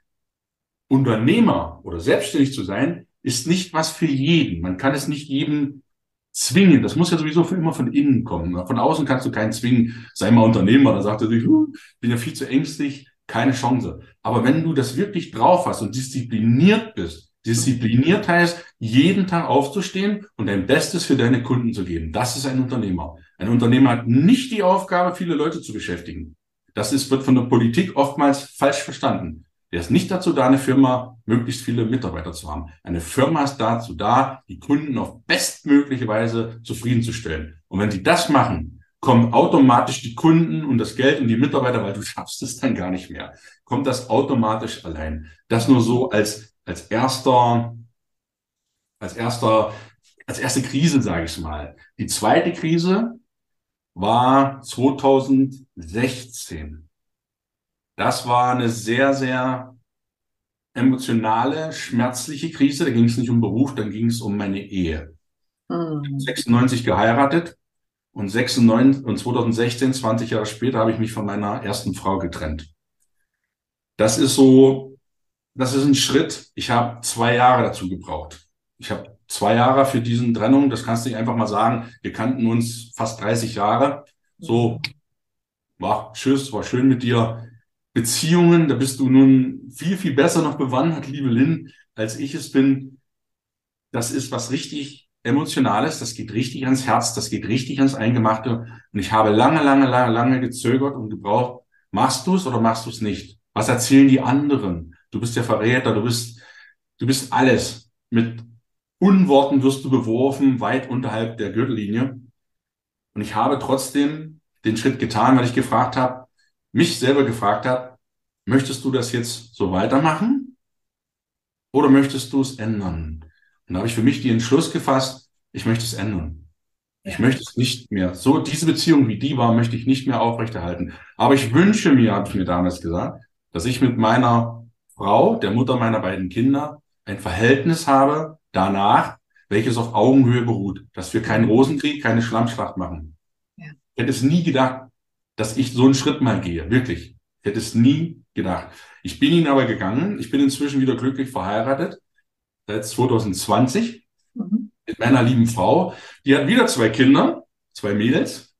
Unternehmer oder selbstständig zu sein, ist nicht was für jeden. Man kann es nicht jedem zwingen. Das muss ja sowieso immer von innen kommen. Von außen kannst du keinen zwingen. Sei mal Unternehmer. Da sagt er sich, uh, bin ja viel zu ängstlich, keine Chance. Aber wenn du das wirklich drauf hast und diszipliniert bist, Diszipliniert heißt, jeden Tag aufzustehen und dein Bestes für deine Kunden zu geben. Das ist ein Unternehmer. Ein Unternehmer hat nicht die Aufgabe, viele Leute zu beschäftigen. Das ist, wird von der Politik oftmals falsch verstanden. Der ist nicht dazu da, eine Firma möglichst viele Mitarbeiter zu haben. Eine Firma ist dazu da, die Kunden auf bestmögliche Weise zufriedenzustellen. Und wenn sie das machen, kommen automatisch die Kunden und das Geld und die Mitarbeiter, weil du schaffst es dann gar nicht mehr. Kommt das automatisch allein. Das nur so als als erster, als erster, als erste Krise, sage ich mal. Die zweite Krise war 2016. Das war eine sehr, sehr emotionale, schmerzliche Krise. Da ging es nicht um Beruf, dann ging es um meine Ehe. Mhm. 96 geheiratet und 96 und 2016, 20 Jahre später, habe ich mich von meiner ersten Frau getrennt. Das ist so das ist ein Schritt. Ich habe zwei Jahre dazu gebraucht. Ich habe zwei Jahre für diesen Trennung, das kannst du nicht einfach mal sagen. Wir kannten uns fast 30 Jahre. So, war tschüss, war schön mit dir. Beziehungen, da bist du nun viel, viel besser noch bewandert, liebe Lynn, als ich es bin. Das ist was richtig Emotionales, das geht richtig ans Herz, das geht richtig ans Eingemachte. Und ich habe lange, lange, lange, lange gezögert und gebraucht, machst du es oder machst du es nicht? Was erzählen die anderen? Du bist der Verräter, du bist, du bist alles. Mit Unworten wirst du beworfen, weit unterhalb der Gürtellinie. Und ich habe trotzdem den Schritt getan, weil ich gefragt habe, mich selber gefragt habe, möchtest du das jetzt so weitermachen? Oder möchtest du es ändern? Und da habe ich für mich den Entschluss gefasst, ich möchte es ändern. Ich möchte es nicht mehr. So, diese Beziehung, wie die war, möchte ich nicht mehr aufrechterhalten. Aber ich wünsche mir, habe ich mir damals gesagt, dass ich mit meiner Frau, der Mutter meiner beiden Kinder, ein Verhältnis habe danach, welches auf Augenhöhe beruht, dass wir keinen Rosenkrieg, keine Schlammschlacht machen. Ja. Ich hätte es nie gedacht, dass ich so einen Schritt mal gehe, wirklich. Ich hätte es nie gedacht. Ich bin ihn aber gegangen. Ich bin inzwischen wieder glücklich verheiratet, seit 2020, mhm. mit meiner lieben Frau. Die hat wieder zwei Kinder, zwei Mädels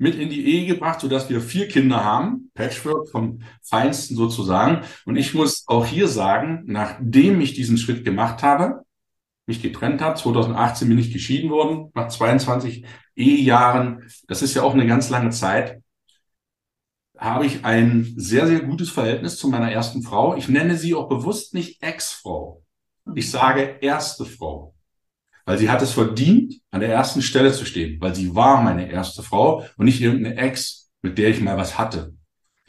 mit in die Ehe gebracht, sodass wir vier Kinder haben, Patchwork vom Feinsten sozusagen. Und ich muss auch hier sagen, nachdem ich diesen Schritt gemacht habe, mich getrennt habe, 2018 bin ich geschieden worden, nach 22 Ehejahren, das ist ja auch eine ganz lange Zeit, habe ich ein sehr, sehr gutes Verhältnis zu meiner ersten Frau. Ich nenne sie auch bewusst nicht Ex-Frau. Ich sage erste Frau weil sie hat es verdient, an der ersten Stelle zu stehen, weil sie war meine erste Frau und nicht irgendeine Ex, mit der ich mal was hatte.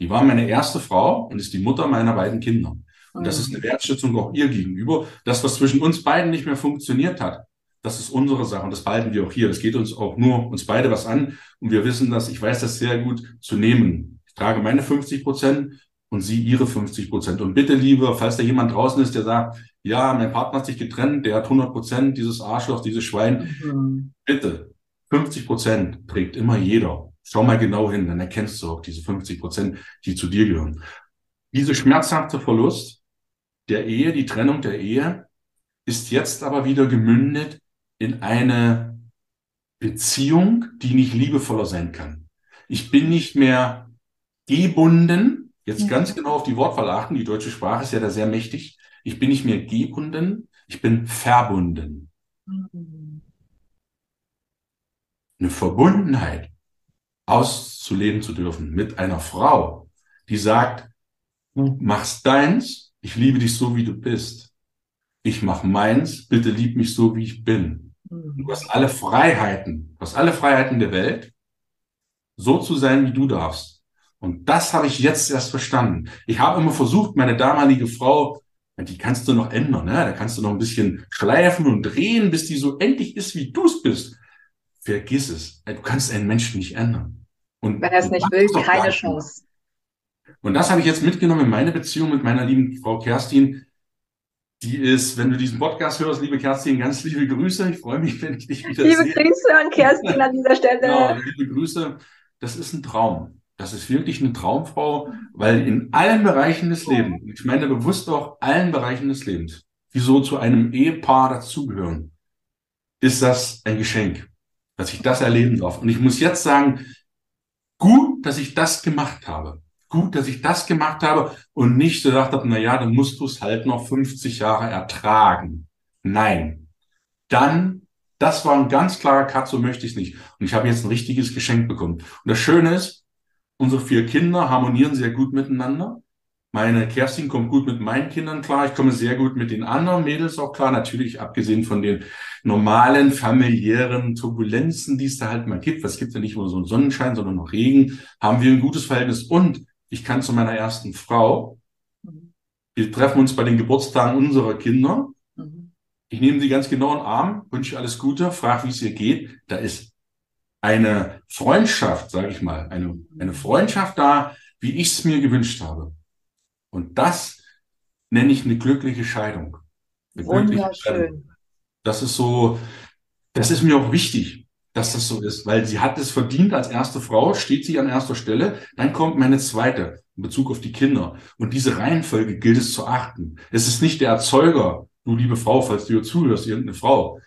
Die war meine erste Frau und ist die Mutter meiner beiden Kinder. Und das ist eine Wertschätzung auch ihr gegenüber. Das, was zwischen uns beiden nicht mehr funktioniert hat, das ist unsere Sache und das behalten wir auch hier. Es geht uns auch nur uns beide was an und wir wissen das, ich weiß das sehr gut zu nehmen. Ich trage meine 50 Prozent und sie ihre 50 Prozent. Und bitte, liebe, falls da jemand draußen ist, der sagt, ja, mein Partner hat sich getrennt, der hat 100 Prozent, dieses Arschloch, dieses Schwein, mhm. bitte, 50 Prozent trägt immer jeder. Schau mal genau hin, dann erkennst du auch diese 50 Prozent, die zu dir gehören. Diese schmerzhafte Verlust der Ehe, die Trennung der Ehe, ist jetzt aber wieder gemündet in eine Beziehung, die nicht liebevoller sein kann. Ich bin nicht mehr gebunden, Jetzt ja. ganz genau auf die Wortwahl achten. Die deutsche Sprache ist ja da sehr mächtig. Ich bin nicht mehr gebunden, ich bin verbunden. Mhm. Eine Verbundenheit auszuleben zu dürfen mit einer Frau, die sagt, du machst deins, ich liebe dich so, wie du bist. Ich mach meins, bitte lieb mich so, wie ich bin. Mhm. Du hast alle Freiheiten, du hast alle Freiheiten der Welt, so zu sein, wie du darfst. Und das habe ich jetzt erst verstanden. Ich habe immer versucht, meine damalige Frau, die kannst du noch ändern, ne? da kannst du noch ein bisschen schleifen und drehen, bis die so endlich ist, wie du es bist. Vergiss es. Du kannst einen Menschen nicht ändern. Und Wenn er es nicht will, keine Chance. Und das habe ich jetzt mitgenommen in meine Beziehung mit meiner lieben Frau Kerstin. Die ist, wenn du diesen Podcast hörst, liebe Kerstin, ganz liebe Grüße. Ich freue mich, wenn ich dich wieder liebe sehe. Liebe Grüße an Kerstin an dieser Stelle. Genau, liebe Grüße. Das ist ein Traum. Das ist wirklich eine Traumfrau, weil in allen Bereichen des Lebens, ich meine bewusst auch allen Bereichen des Lebens, die so zu einem Ehepaar dazugehören, ist das ein Geschenk, dass ich das erleben darf. Und ich muss jetzt sagen, gut, dass ich das gemacht habe. Gut, dass ich das gemacht habe und nicht so gedacht habe, na ja, dann musst du es halt noch 50 Jahre ertragen. Nein. Dann, das war ein ganz klarer Cut, so möchte ich es nicht. Und ich habe jetzt ein richtiges Geschenk bekommen. Und das Schöne ist, Unsere vier Kinder harmonieren sehr gut miteinander. Meine Kerstin kommt gut mit meinen Kindern klar. Ich komme sehr gut mit den anderen Mädels auch klar. Natürlich abgesehen von den normalen familiären Turbulenzen, die es da halt mal gibt. Es gibt ja nicht nur so einen Sonnenschein, sondern noch Regen. Haben wir ein gutes Verhältnis. Und ich kann zu meiner ersten Frau. Wir treffen uns bei den Geburtstagen unserer Kinder. Ich nehme sie ganz genau in den Arm, wünsche alles Gute, frage, wie es ihr geht. Da ist eine Freundschaft, sage ich mal, eine, eine Freundschaft da, wie ich es mir gewünscht habe. Und das nenne ich eine glückliche Scheidung. Eine Wunderschön. Scheidung. Das ist so, das ist mir auch wichtig, dass das so ist, weil sie hat es verdient als erste Frau, steht sie an erster Stelle, dann kommt meine zweite in Bezug auf die Kinder. Und diese Reihenfolge gilt es zu achten. Es ist nicht der Erzeuger, du liebe Frau, falls du hier zuhörst, irgendeine Frau,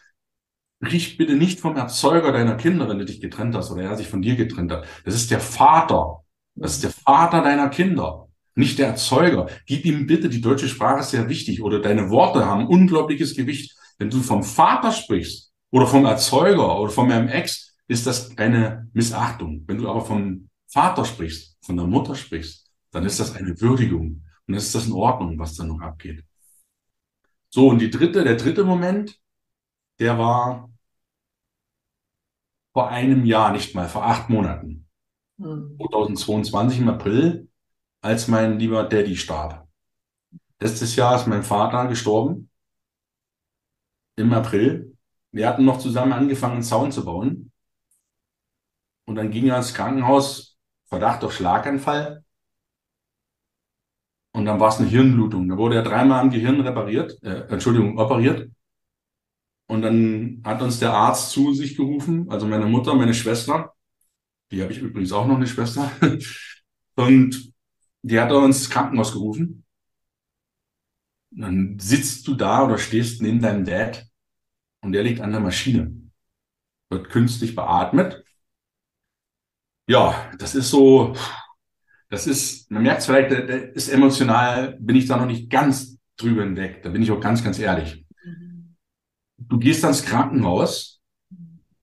Riech bitte nicht vom Erzeuger deiner Kinder, wenn du dich getrennt hast oder er sich von dir getrennt hat. Das ist der Vater. Das ist der Vater deiner Kinder, nicht der Erzeuger. Gib ihm bitte, die deutsche Sprache ist sehr wichtig oder deine Worte haben unglaubliches Gewicht. Wenn du vom Vater sprichst oder vom Erzeuger oder von meinem Ex, ist das eine Missachtung. Wenn du aber vom Vater sprichst, von der Mutter sprichst, dann ist das eine Würdigung. Und dann ist das in Ordnung, was da noch abgeht. So, und die dritte, der dritte Moment, der war vor einem Jahr, nicht mal, vor acht Monaten. Mhm. 2022 im April, als mein lieber Daddy starb. Letztes Jahr ist mein Vater gestorben. Im April. Wir hatten noch zusammen angefangen, einen Zaun zu bauen. Und dann ging er ins Krankenhaus, Verdacht auf Schlaganfall. Und dann war es eine Hirnblutung. Da wurde er dreimal am Gehirn repariert, äh, Entschuldigung, operiert. Und dann hat uns der Arzt zu sich gerufen, also meine Mutter, meine Schwester. Die habe ich übrigens auch noch eine Schwester. Und die hat uns ins Krankenhaus gerufen. Dann sitzt du da oder stehst neben deinem Dad und der liegt an der Maschine. Wird künstlich beatmet. Ja, das ist so, das ist, man merkt es vielleicht, ist emotional, bin ich da noch nicht ganz drüber hinweg. Da bin ich auch ganz, ganz ehrlich. Du gehst ans Krankenhaus,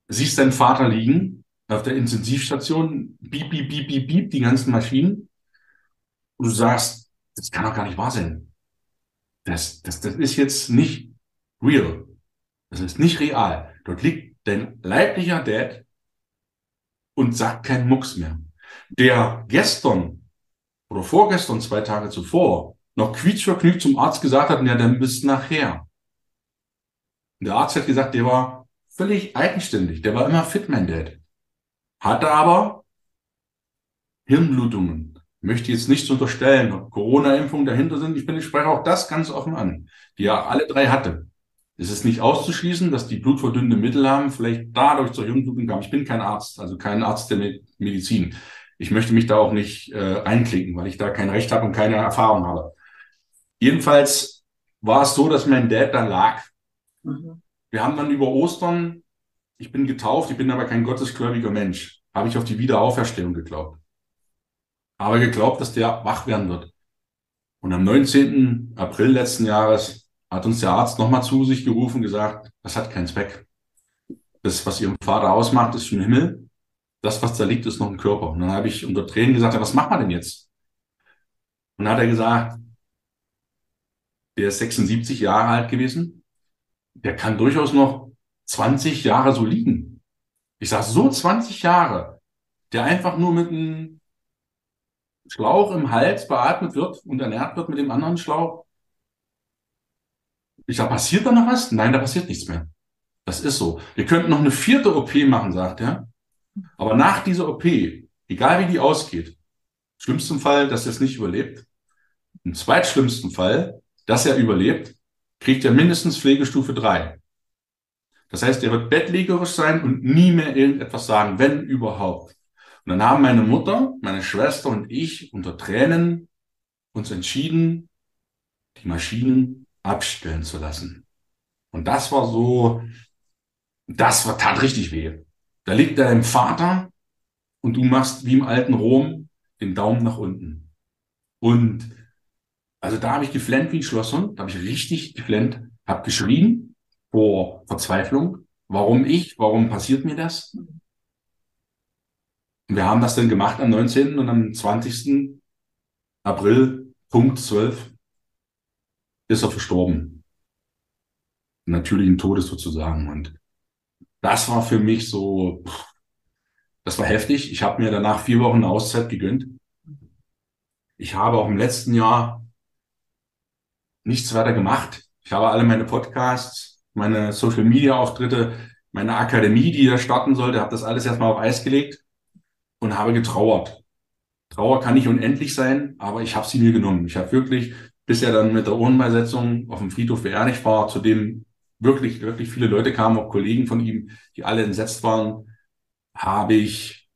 siehst deinen Vater liegen auf der Intensivstation, piep, piep, piep, piep, piep, die ganzen Maschinen. Und du sagst, das kann doch gar nicht wahr sein. Das, das, das ist jetzt nicht real. Das ist nicht real. Dort liegt dein leiblicher Dad und sagt keinen Mucks mehr. Der gestern oder vorgestern, zwei Tage zuvor, noch quietschvergnügt zum Arzt gesagt hat, ja, dann bist nachher. Der Arzt hat gesagt, der war völlig eigenständig, der war immer fit, mein Dad. Hatte aber Hirnblutungen. Möchte jetzt nichts unterstellen, ob Corona-Impfungen dahinter sind. Ich bin, ich spreche auch das ganz offen an, die er alle drei hatte. Es ist nicht auszuschließen, dass die blutverdünnende Mittel haben, vielleicht dadurch zur Hirnblutung kam. Ich bin kein Arzt, also kein Arzt der Medizin. Ich möchte mich da auch nicht äh, einklicken, weil ich da kein Recht habe und keine Erfahrung habe. Jedenfalls war es so, dass mein Dad da lag. Mhm. Wir haben dann über Ostern, ich bin getauft, ich bin aber kein gottesgläubiger Mensch, habe ich auf die Wiederauferstehung geglaubt. Habe geglaubt, dass der wach werden wird. Und am 19. April letzten Jahres hat uns der Arzt nochmal zu sich gerufen und gesagt, das hat keinen Zweck. Das, was Ihrem Vater ausmacht, ist schon Himmel. Das, was da liegt, ist noch ein Körper. Und dann habe ich unter Tränen gesagt, ja, was macht man denn jetzt? Und dann hat er gesagt, der ist 76 Jahre alt gewesen. Der kann durchaus noch 20 Jahre so liegen. Ich sage, so 20 Jahre, der einfach nur mit einem Schlauch im Hals beatmet wird und ernährt wird mit dem anderen Schlauch. Ich sage, passiert da noch was? Nein, da passiert nichts mehr. Das ist so. Wir könnten noch eine vierte OP machen, sagt er. Aber nach dieser OP, egal wie die ausgeht, schlimmsten Fall, dass er es nicht überlebt, im zweitschlimmsten Fall, dass er überlebt, kriegt er mindestens Pflegestufe 3. Das heißt, er wird bettlägerisch sein und nie mehr irgendetwas sagen, wenn überhaupt. Und dann haben meine Mutter, meine Schwester und ich unter Tränen uns entschieden, die Maschinen abstellen zu lassen. Und das war so, das war, tat richtig weh. Da liegt dein Vater und du machst wie im alten Rom den Daumen nach unten. Und also da habe ich geflennt wie ein Schlosshund, da habe ich richtig geflennt, habe geschrien vor Verzweiflung. Warum ich? Warum passiert mir das? Und wir haben das dann gemacht am 19. und am 20. April, Punkt 12, ist er verstorben. Natürlichen Todes sozusagen. Und das war für mich so, das war heftig. Ich habe mir danach vier Wochen Auszeit gegönnt. Ich habe auch im letzten Jahr nichts weiter gemacht. Ich habe alle meine Podcasts, meine Social Media Auftritte, meine Akademie, die da starten sollte, habe das alles erstmal auf Eis gelegt und habe getrauert. Trauer kann nicht unendlich sein, aber ich habe sie mir genommen. Ich habe wirklich bis er dann mit der Urnenbeisetzung auf dem Friedhof beerdigt war, zu dem wirklich, wirklich viele Leute kamen, auch Kollegen von ihm, die alle entsetzt waren, habe ich,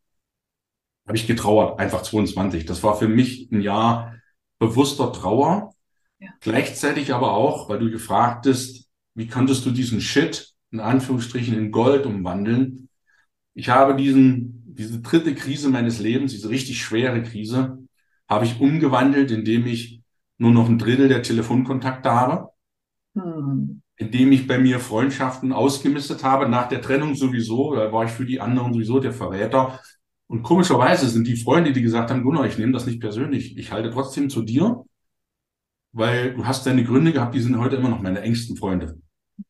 habe ich getrauert, einfach 22. Das war für mich ein Jahr bewusster Trauer. Ja. Gleichzeitig aber auch, weil du gefragt bist, wie konntest du diesen Shit in Anführungsstrichen in Gold umwandeln? Ich habe diesen, diese dritte Krise meines Lebens, diese richtig schwere Krise, habe ich umgewandelt, indem ich nur noch ein Drittel der Telefonkontakte habe, hm. indem ich bei mir Freundschaften ausgemistet habe, nach der Trennung sowieso, da war ich für die anderen sowieso der Verräter. Und komischerweise sind die Freunde, die gesagt haben, Gunnar, ich nehme das nicht persönlich, ich halte trotzdem zu dir, weil du hast deine Gründe gehabt, die sind heute immer noch meine engsten Freunde.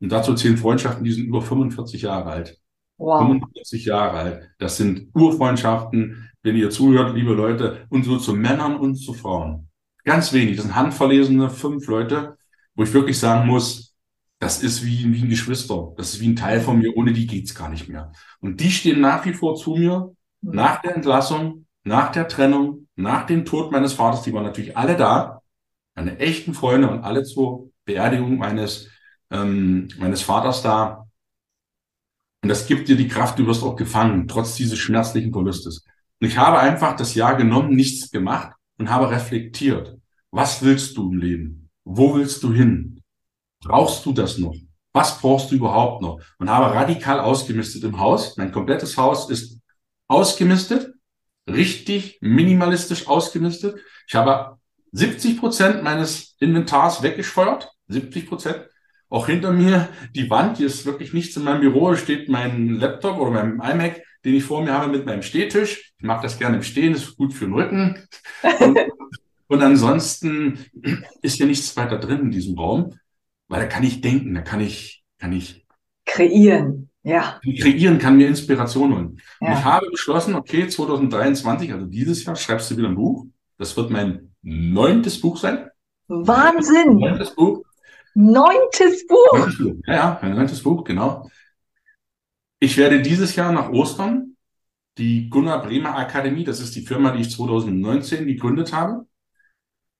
Und dazu zählen Freundschaften, die sind über 45 Jahre alt. Wow. 45 Jahre alt. Das sind Urfreundschaften, wenn ihr zuhört, liebe Leute, und so zu Männern und zu Frauen. Ganz wenig. Das sind handverlesene fünf Leute, wo ich wirklich sagen muss, das ist wie, wie ein Geschwister. Das ist wie ein Teil von mir. Ohne die geht's gar nicht mehr. Und die stehen nach wie vor zu mir, mhm. nach der Entlassung, nach der Trennung, nach dem Tod meines Vaters. Die waren natürlich alle da. Meine echten Freunde und alle zur Beerdigung meines, ähm, meines Vaters da. Und das gibt dir die Kraft, du wirst auch gefangen, trotz dieses schmerzlichen Verlustes. Und ich habe einfach das Jahr genommen, nichts gemacht und habe reflektiert. Was willst du im Leben? Wo willst du hin? Brauchst du das noch? Was brauchst du überhaupt noch? Und habe radikal ausgemistet im Haus. Mein komplettes Haus ist ausgemistet, richtig minimalistisch ausgemistet. Ich habe 70 Prozent meines Inventars weggescheuert, 70 Prozent. Auch hinter mir die Wand, hier ist wirklich nichts in meinem Büro, steht mein Laptop oder mein iMac, den ich vor mir habe mit meinem Stehtisch. Ich mag das gerne im Stehen, ist gut für den Rücken. Und, und ansonsten ist ja nichts weiter drin in diesem Raum, weil da kann ich denken, da kann ich, kann ich kreieren. Ja. Kreieren kann mir Inspiration holen. Ja. ich habe beschlossen, okay, 2023, also dieses Jahr, schreibst du wieder ein Buch. Das wird mein neuntes Buch sein. Wahnsinn! Neuntes Buch. Neuntes Buch. Ja, ja, ein neuntes Buch, genau. Ich werde dieses Jahr nach Ostern die Gunnar Bremer Akademie, das ist die Firma, die ich 2019 gegründet habe,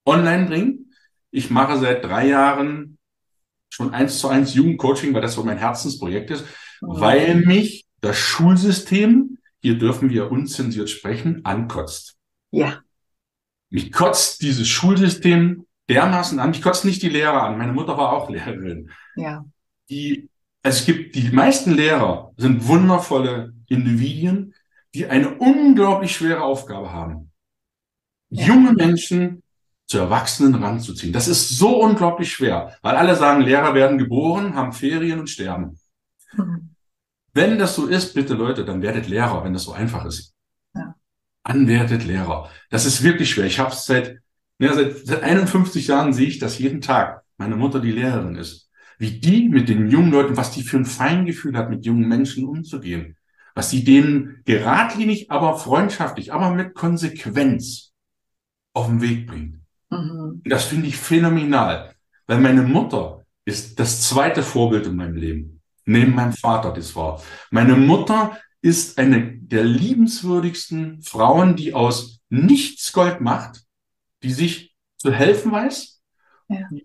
online bringen. Ich mache seit drei Jahren schon eins zu eins Jugendcoaching, weil das so mein Herzensprojekt ist, oh. weil mich das Schulsystem, hier dürfen wir unzensiert sprechen, ankotzt. Ja. Mich kotzt dieses Schulsystem dermaßen an. Mich kotzt nicht die Lehrer an. Meine Mutter war auch Lehrerin. Ja. Die, also es gibt, die meisten Lehrer sind wundervolle Individuen, die eine unglaublich schwere Aufgabe haben. Ja. Junge Menschen zu Erwachsenen ranzuziehen. Das ist so unglaublich schwer, weil alle sagen, Lehrer werden geboren, haben Ferien und sterben. Mhm. Wenn das so ist, bitte Leute, dann werdet Lehrer, wenn das so einfach ist. Anwertet Lehrer. Das ist wirklich schwer. Ich habe es seit ja, seit, seit 51 Jahren sehe ich das jeden Tag. Meine Mutter, die Lehrerin ist. Wie die mit den jungen Leuten, was die für ein Feingefühl hat, mit jungen Menschen umzugehen. Was sie denen geradlinig, aber freundschaftlich, aber mit Konsequenz auf den Weg bringt. Mhm. Das finde ich phänomenal. Weil meine Mutter ist das zweite Vorbild in meinem Leben. Neben meinem Vater, das war. Meine Mutter ist eine der liebenswürdigsten Frauen, die aus nichts Gold macht, die sich zu helfen weiß, ja. die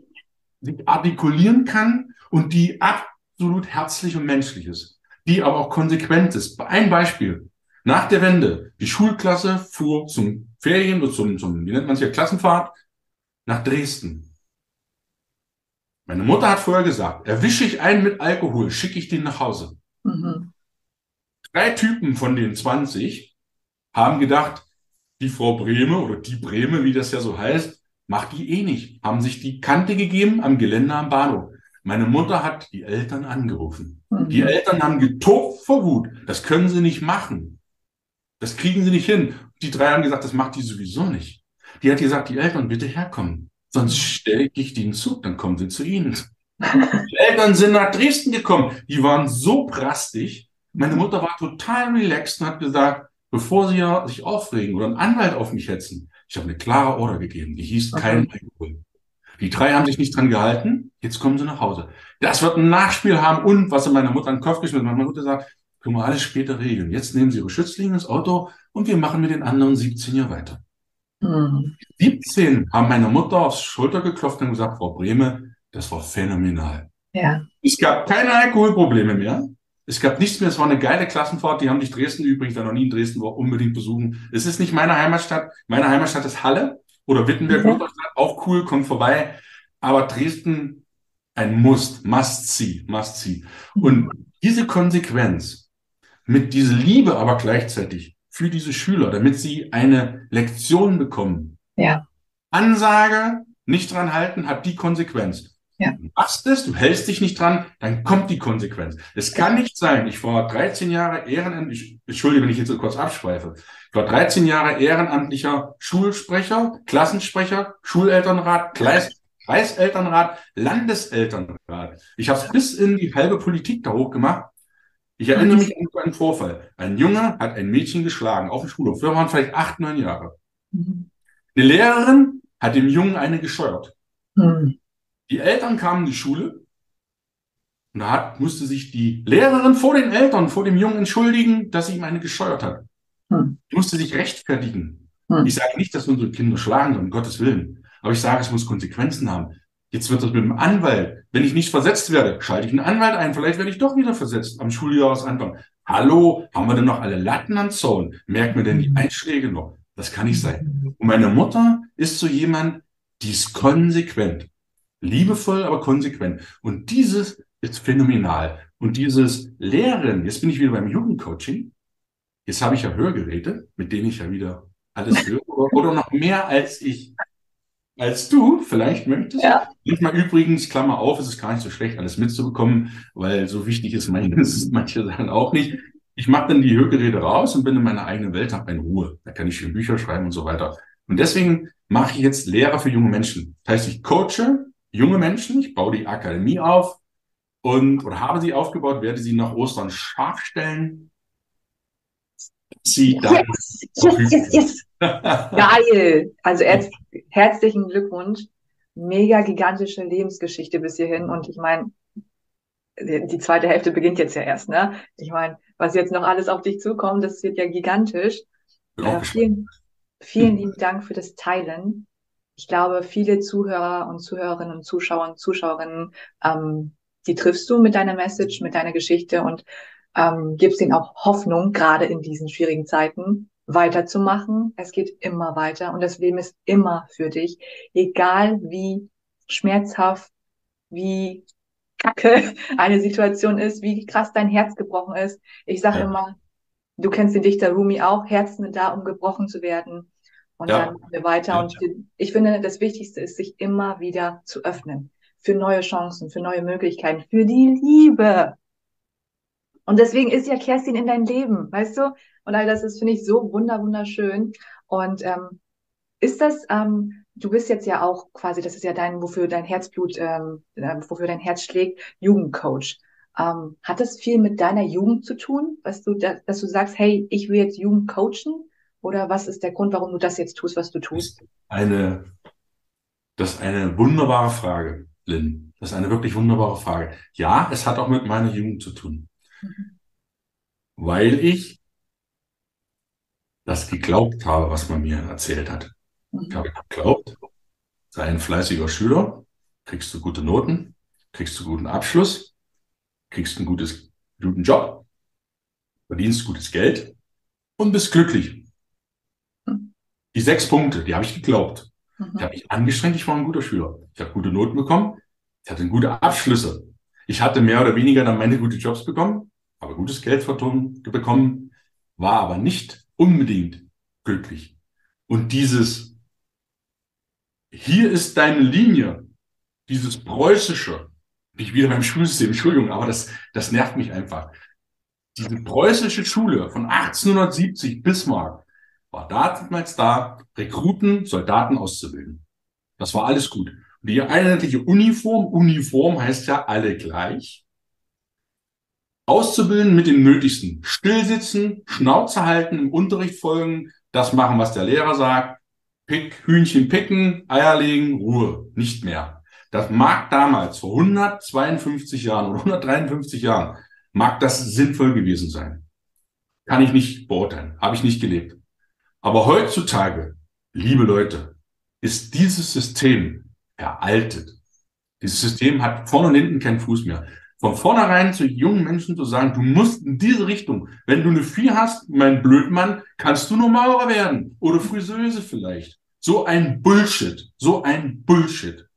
sich artikulieren kann und die absolut herzlich und menschlich ist, die aber auch konsequent ist. Ein Beispiel. Nach der Wende, die Schulklasse fuhr zum Ferien oder zum, zum wie nennt man es hier, Klassenfahrt nach Dresden. Meine Mutter hat vorher gesagt, erwische ich einen mit Alkohol, schicke ich den nach Hause. Mhm. Drei Typen von den 20 haben gedacht, die Frau Breme oder die Breme, wie das ja so heißt, macht die eh nicht. Haben sich die Kante gegeben am Geländer am Bahnhof. Meine Mutter hat die Eltern angerufen. Mhm. Die Eltern haben getobt vor Wut. Das können sie nicht machen. Das kriegen sie nicht hin. Die drei haben gesagt, das macht die sowieso nicht. Die hat gesagt, die Eltern bitte herkommen. Sonst stelle ich den Zug, dann kommen sie zu ihnen. Die Eltern sind nach Dresden gekommen. Die waren so prastig. Meine Mutter war total relaxed und hat gesagt, bevor sie ja sich aufregen oder einen Anwalt auf mich hetzen. Ich habe eine klare Order gegeben, die hieß okay. kein Alkohol. Die drei haben sich nicht dran gehalten, jetzt kommen sie nach Hause. Das wird ein Nachspiel haben und was in meiner Mutter an den Kopf geschmissen hat. Meine Mutter sagt, können wir alles später regeln. Jetzt nehmen Sie Ihre Schützlinge ins Auto und wir machen mit den anderen 17 Jahre weiter. Mhm. 17 haben meine Mutter aufs Schulter geklopft und gesagt, Frau Brehme, das war phänomenal. Ja. Es gab keine Alkoholprobleme mehr. Es gab nichts mehr, es war eine geile Klassenfahrt, die haben dich Dresden übrigens, wer noch nie in Dresden war, unbedingt besuchen. Es ist nicht meine Heimatstadt. Meine Heimatstadt ist Halle oder Wittenberg, mhm. auch cool, kommt vorbei. Aber Dresden, ein Must, must see, must see. Und diese Konsequenz mit dieser Liebe aber gleichzeitig für diese Schüler, damit sie eine Lektion bekommen. Ja. Ansage, nicht dran halten, hat die Konsequenz. Ja. Du machst es, du hältst dich nicht dran, dann kommt die Konsequenz. Es kann nicht sein, ich war 13 Jahre ehrenamtlich, entschuldige, wenn ich jetzt so kurz abschweife, ich war 13 Jahre ehrenamtlicher Schulsprecher, Klassensprecher, Schulelternrat, Kreis, Kreiselternrat, Landeselternrat. Ich habe es bis in die halbe Politik da hoch gemacht. Ich erinnere mich an einen Vorfall. Ein Junge hat ein Mädchen geschlagen auf dem Schulhof. Wir waren vielleicht acht, neun Jahre. Mhm. Eine Lehrerin hat dem Jungen eine gescheuert. Mhm. Die Eltern kamen in die Schule und da hat, musste sich die Lehrerin vor den Eltern, vor dem Jungen entschuldigen, dass sie ihm eine gescheuert hat. Mhm. Die musste sich rechtfertigen. Mhm. Ich sage nicht, dass unsere Kinder schlagen, um Gottes Willen. Aber ich sage, es muss Konsequenzen haben. Jetzt wird das mit dem Anwalt. Wenn ich nicht versetzt werde, schalte ich einen Anwalt ein. Vielleicht werde ich doch wieder versetzt am Schuljahresanfang. Hallo, haben wir denn noch alle Latten am Zaun? Merkt mir denn die Einschläge noch? Das kann nicht sein. Und meine Mutter ist so jemand, die ist konsequent. Liebevoll, aber konsequent. Und dieses ist phänomenal. Und dieses Lehren, jetzt bin ich wieder beim Jugendcoaching. Jetzt habe ich ja Hörgeräte, mit denen ich ja wieder alles höre. Oder noch mehr als ich als du vielleicht möchtest. Ja. Manchmal übrigens, Klammer auf, es ist gar nicht so schlecht, alles mitzubekommen, weil so wichtig ist manche Sachen auch nicht. Ich mache dann die Hörgeräte raus und bin in meiner eigenen Welt, habe meine Ruhe. Da kann ich schön Bücher schreiben und so weiter. Und deswegen mache ich jetzt Lehrer für junge Menschen. Das heißt, ich coache junge Menschen, ich baue die Akademie auf und oder habe sie aufgebaut, werde sie nach Ostern scharf stellen. Sie dann yes, yes, yes, yes. Geil. Also herzlichen Glückwunsch. Mega gigantische Lebensgeschichte bis hierhin. Und ich meine, die zweite Hälfte beginnt jetzt ja erst, ne? Ich meine, was jetzt noch alles auf dich zukommt, das wird ja gigantisch. Äh, vielen, vielen lieben Dank für das Teilen. Ich glaube, viele Zuhörer und Zuhörerinnen und Zuschauer und Zuschauerinnen, ähm, die triffst du mit deiner Message, mit deiner Geschichte und ähm, gibst ihnen auch Hoffnung, gerade in diesen schwierigen Zeiten weiterzumachen. Es geht immer weiter und das Leben ist immer für dich, egal wie schmerzhaft, wie kacke eine Situation ist, wie krass dein Herz gebrochen ist. Ich sage ja. immer, du kennst den Dichter Rumi auch, Herzen sind da, um gebrochen zu werden. Und ja. dann machen wir weiter. Ja. Und ich finde, das Wichtigste ist, sich immer wieder zu öffnen für neue Chancen, für neue Möglichkeiten, für die Liebe. Und deswegen ist ja Kerstin in dein Leben, weißt du? Und all das ist, finde ich, so wunder, wunderschön. Und ähm, ist das, ähm, du bist jetzt ja auch quasi, das ist ja dein, wofür dein Herzblut, ähm, äh, wofür dein Herz schlägt, Jugendcoach. Ähm, hat das viel mit deiner Jugend zu tun, was du, da, dass du sagst, hey, ich will jetzt Jugend coachen? Oder was ist der Grund, warum du das jetzt tust, was du tust? Eine, das ist eine wunderbare Frage, Lynn. Das ist eine wirklich wunderbare Frage. Ja, es hat auch mit meiner Jugend zu tun. Mhm. Weil ich das geglaubt habe, was man mir erzählt hat. Mhm. Ich habe geglaubt, sei ein fleißiger Schüler, kriegst du gute Noten, kriegst du guten Abschluss, kriegst einen gutes, guten Job, verdienst gutes Geld und bist glücklich. Die sechs Punkte, die habe ich geglaubt. Mhm. Ich habe mich angestrengt, ich war ein guter Schüler. Ich habe gute Noten bekommen, ich hatte gute Abschlüsse. Ich hatte mehr oder weniger dann meine gute Jobs bekommen, aber gutes Geld bekommen, war aber nicht unbedingt glücklich. Und dieses, hier ist deine Linie, dieses preußische, nicht wieder beim Schulsystem, Entschuldigung, aber das, das nervt mich einfach. Diese preußische Schule von 1870 Bismarck war damals da, Rekruten, Soldaten auszubilden. Das war alles gut. Und die einheitliche Uniform, Uniform heißt ja alle gleich auszubilden mit dem Nötigsten. Stillsitzen, Schnauze halten, im Unterricht folgen, das machen, was der Lehrer sagt. Pick, Hühnchen picken, Eier legen, Ruhe, nicht mehr. Das mag damals, vor 152 Jahren oder 153 Jahren, mag das sinnvoll gewesen sein. Kann ich nicht beurteilen, habe ich nicht gelebt. Aber heutzutage, liebe Leute, ist dieses System veraltet. Dieses System hat vorne und hinten keinen Fuß mehr von vornherein zu jungen Menschen zu sagen, du musst in diese Richtung. Wenn du eine Vier hast, mein Blödmann, kannst du nur Maurer werden oder Friseuse vielleicht. So ein Bullshit, so ein Bullshit.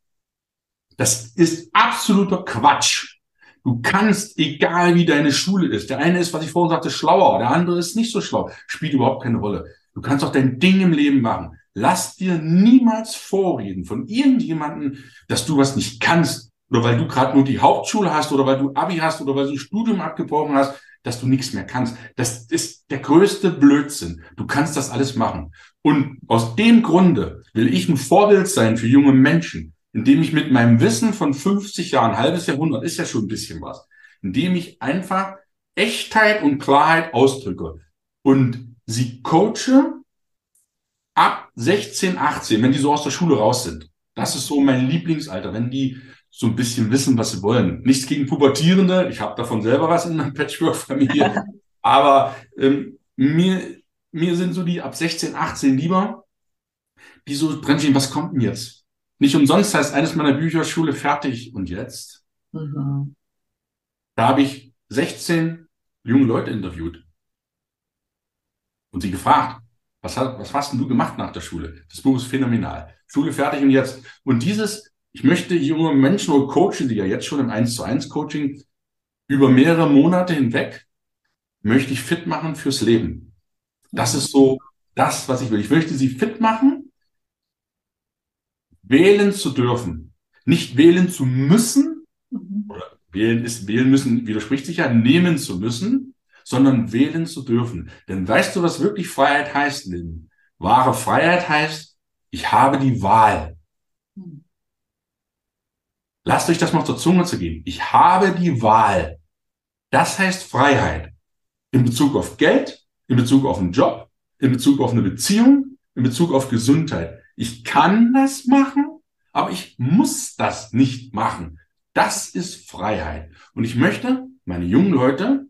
Das ist absoluter Quatsch. Du kannst, egal wie deine Schule ist, der eine ist, was ich vorhin sagte, schlauer, der andere ist nicht so schlau, spielt überhaupt keine Rolle. Du kannst auch dein Ding im Leben machen. Lass dir niemals vorreden von irgendjemandem, dass du was nicht kannst, oder weil du gerade nur die Hauptschule hast oder weil du Abi hast oder weil du ein Studium abgebrochen hast, dass du nichts mehr kannst. Das ist der größte Blödsinn. Du kannst das alles machen. Und aus dem Grunde will ich ein Vorbild sein für junge Menschen. indem ich mit meinem Wissen von 50 Jahren, halbes Jahrhundert, ist ja schon ein bisschen was, indem ich einfach Echtheit und Klarheit ausdrücke und sie coache ab 16, 18, wenn die so aus der Schule raus sind. Das ist so mein Lieblingsalter, wenn die so ein bisschen wissen, was sie wollen. Nichts gegen Pubertierende, ich habe davon selber was in einer Patchwork-Familie, aber ähm, mir, mir sind so die ab 16, 18 lieber, die so drin was kommt denn jetzt? Nicht umsonst heißt eines meiner Bücher Schule fertig und jetzt. Mhm. Da habe ich 16 junge Leute interviewt und sie gefragt, was, hast, was hast denn du gemacht nach der Schule? Das Buch ist phänomenal. Schule fertig und jetzt. Und dieses, ich möchte junge Menschen oder coachen, die ja jetzt schon im 1 zu 1 Coaching über mehrere Monate hinweg, möchte ich fit machen fürs Leben. Das ist so das, was ich will. Ich möchte sie fit machen, wählen zu dürfen. Nicht wählen zu müssen, mhm. oder wählen ist, wählen müssen widerspricht sich ja, nehmen zu müssen, sondern wählen zu dürfen. Denn weißt du, was wirklich Freiheit heißt? Denn wahre Freiheit heißt, ich habe die Wahl. Lasst euch das mal zur Zunge zu gehen. Ich habe die Wahl. Das heißt Freiheit. In Bezug auf Geld, in Bezug auf einen Job, in Bezug auf eine Beziehung, in Bezug auf Gesundheit. Ich kann das machen, aber ich muss das nicht machen. Das ist Freiheit. Und ich möchte meine jungen Leute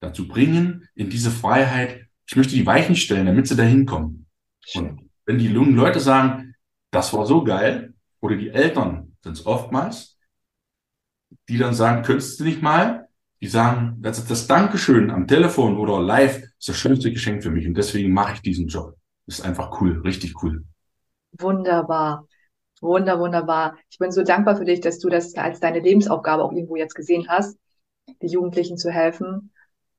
dazu bringen, in diese Freiheit, ich möchte die Weichen stellen, damit sie da hinkommen. Und wenn die jungen Leute sagen, das war so geil, oder die Eltern sind es oftmals, die dann sagen, könntest du nicht mal, die sagen, das ist das Dankeschön am Telefon oder live ist das schönste Geschenk für mich und deswegen mache ich diesen Job. Das ist einfach cool, richtig cool. Wunderbar. Wunder, wunderbar. Ich bin so dankbar für dich, dass du das als deine Lebensaufgabe auch irgendwo jetzt gesehen hast, die Jugendlichen zu helfen,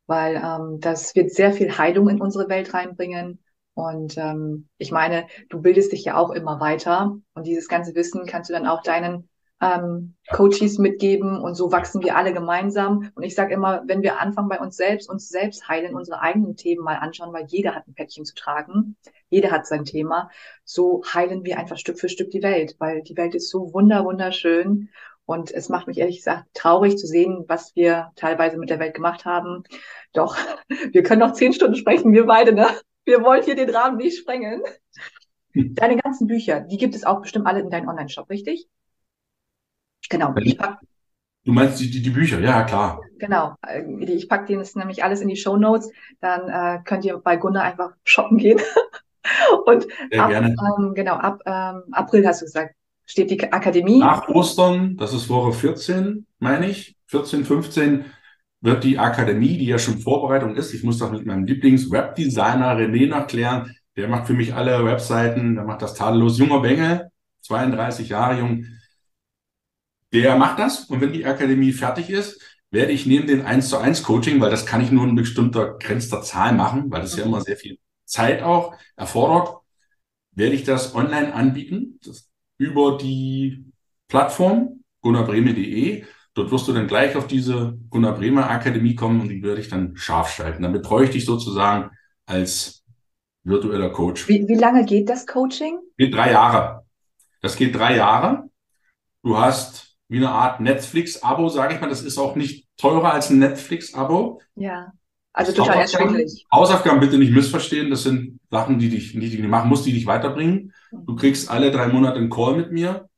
weil ähm, das wird sehr viel Heilung in unsere Welt reinbringen. Und ähm, ich meine, du bildest dich ja auch immer weiter und dieses ganze Wissen kannst du dann auch deinen ähm, Coaches mitgeben und so wachsen wir alle gemeinsam. Und ich sage immer, wenn wir anfangen bei uns selbst, uns selbst heilen, unsere eigenen Themen mal anschauen, weil jeder hat ein Päckchen zu tragen, jeder hat sein Thema, so heilen wir einfach Stück für Stück die Welt, weil die Welt ist so wunder wunderschön und es macht mich ehrlich gesagt traurig zu sehen, was wir teilweise mit der Welt gemacht haben. Doch, wir können noch zehn Stunden sprechen, wir beide, ne? Wir wollen hier den Rahmen nicht sprengen. Deine ganzen Bücher, die gibt es auch bestimmt alle in deinem Online-Shop, richtig? Genau. Ich pack, du meinst die, die, die, Bücher, ja, klar. Genau. Äh, ich packe denen nämlich alles in die Show Notes. Dann äh, könnt ihr bei Gunnar einfach shoppen gehen. Und Sehr ab, gerne. Ähm, genau, ab ähm, April hast du gesagt, steht die Akademie. Nach Ostern, das ist Woche 14, meine ich, 14, 15, wird die Akademie, die ja schon Vorbereitung ist, ich muss das mit meinem Lieblings-Webdesigner René nachklären, der macht für mich alle Webseiten, der macht das tadellos. Junger Bengel, 32 Jahre jung, der macht das und wenn die Akademie fertig ist, werde ich neben den 1 zu 1 Coaching, weil das kann ich nur in bestimmter grenzter Zahl machen, weil das ja immer sehr viel Zeit auch erfordert, werde ich das online anbieten über die Plattform gunnarbreme.de. Dort wirst du dann gleich auf diese Gunnar Bremer Akademie kommen und die werde ich dann scharf schalten. Dann betreue ich dich sozusagen als virtueller Coach. Wie, wie lange geht das Coaching? Geht drei Jahre. Das geht drei Jahre. Du hast wie eine Art Netflix-Abo, sage ich mal. Das ist auch nicht teurer als ein Netflix-Abo. Ja. Also total erschwinglich. Hausaufgaben bitte nicht missverstehen. Das sind Sachen, die dich, die du machen musst, die dich weiterbringen. Du kriegst alle drei Monate einen Call mit mir.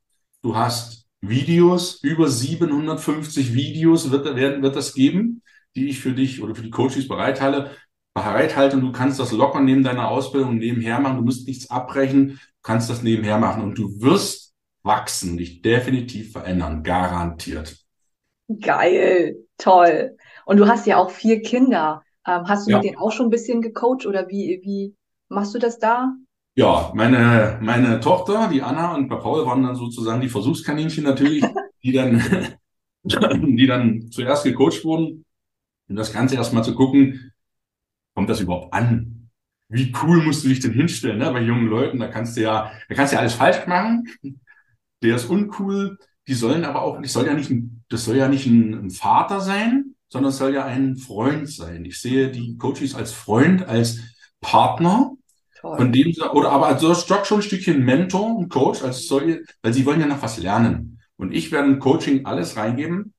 Du hast Videos, über 750 Videos wird, werden, wird das geben, die ich für dich oder für die Coaches bereithalte. Bereithalte und du kannst das locker neben deiner Ausbildung nebenher machen. Du musst nichts abbrechen. Du kannst das nebenher machen und du wirst wachsen, dich definitiv verändern, garantiert. Geil, toll. Und du hast ja auch vier Kinder. Ähm, hast du ja. mit denen auch schon ein bisschen gecoacht oder wie, wie machst du das da? Ja, meine, meine Tochter, die Anna und bei Paul waren dann sozusagen die Versuchskaninchen natürlich, die dann, die dann zuerst gecoacht wurden, um das Ganze erstmal zu gucken, kommt das überhaupt an? Wie cool musst du dich denn hinstellen, ne? Bei jungen Leuten, da kannst du ja, da kannst du ja alles falsch machen der ist uncool. Die sollen aber auch, ich soll ja nicht, das soll ja nicht ein, ein Vater sein, sondern es soll ja ein Freund sein. Ich sehe die Coaches als Freund, als Partner. Toll. Von dem, oder aber also doch schon ein Stückchen Mentor und Coach, als soll, weil sie wollen ja noch was lernen. Und ich werde im Coaching alles reingeben,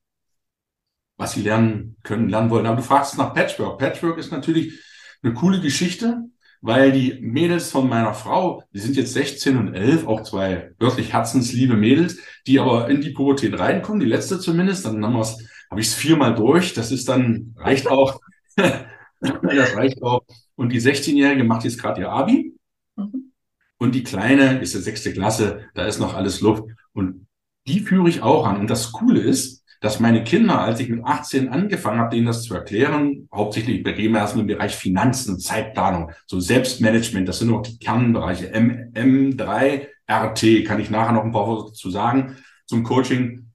was sie lernen können, lernen wollen. Aber du fragst nach Patchwork. Patchwork ist natürlich eine coole Geschichte, weil die Mädels von meiner Frau, die sind jetzt 16 und 11, auch zwei wirklich herzensliebe Mädels, die aber in die Pubertät reinkommen, die letzte zumindest, dann haben wir es, habe ich es viermal durch, das ist dann, reicht auch, das reicht auch. Und die 16-Jährige macht jetzt gerade ihr Abi. Mhm. Und die Kleine ist der sechste Klasse, da ist noch alles Luft. Und die führe ich auch an. Und das Coole ist, dass meine Kinder, als ich mit 18 angefangen habe, denen das zu erklären, hauptsächlich reden wir erstmal im Bereich Finanzen, Zeitplanung, so Selbstmanagement, das sind noch die Kernbereiche. M, M3, RT, kann ich nachher noch ein paar Worte dazu sagen, zum Coaching,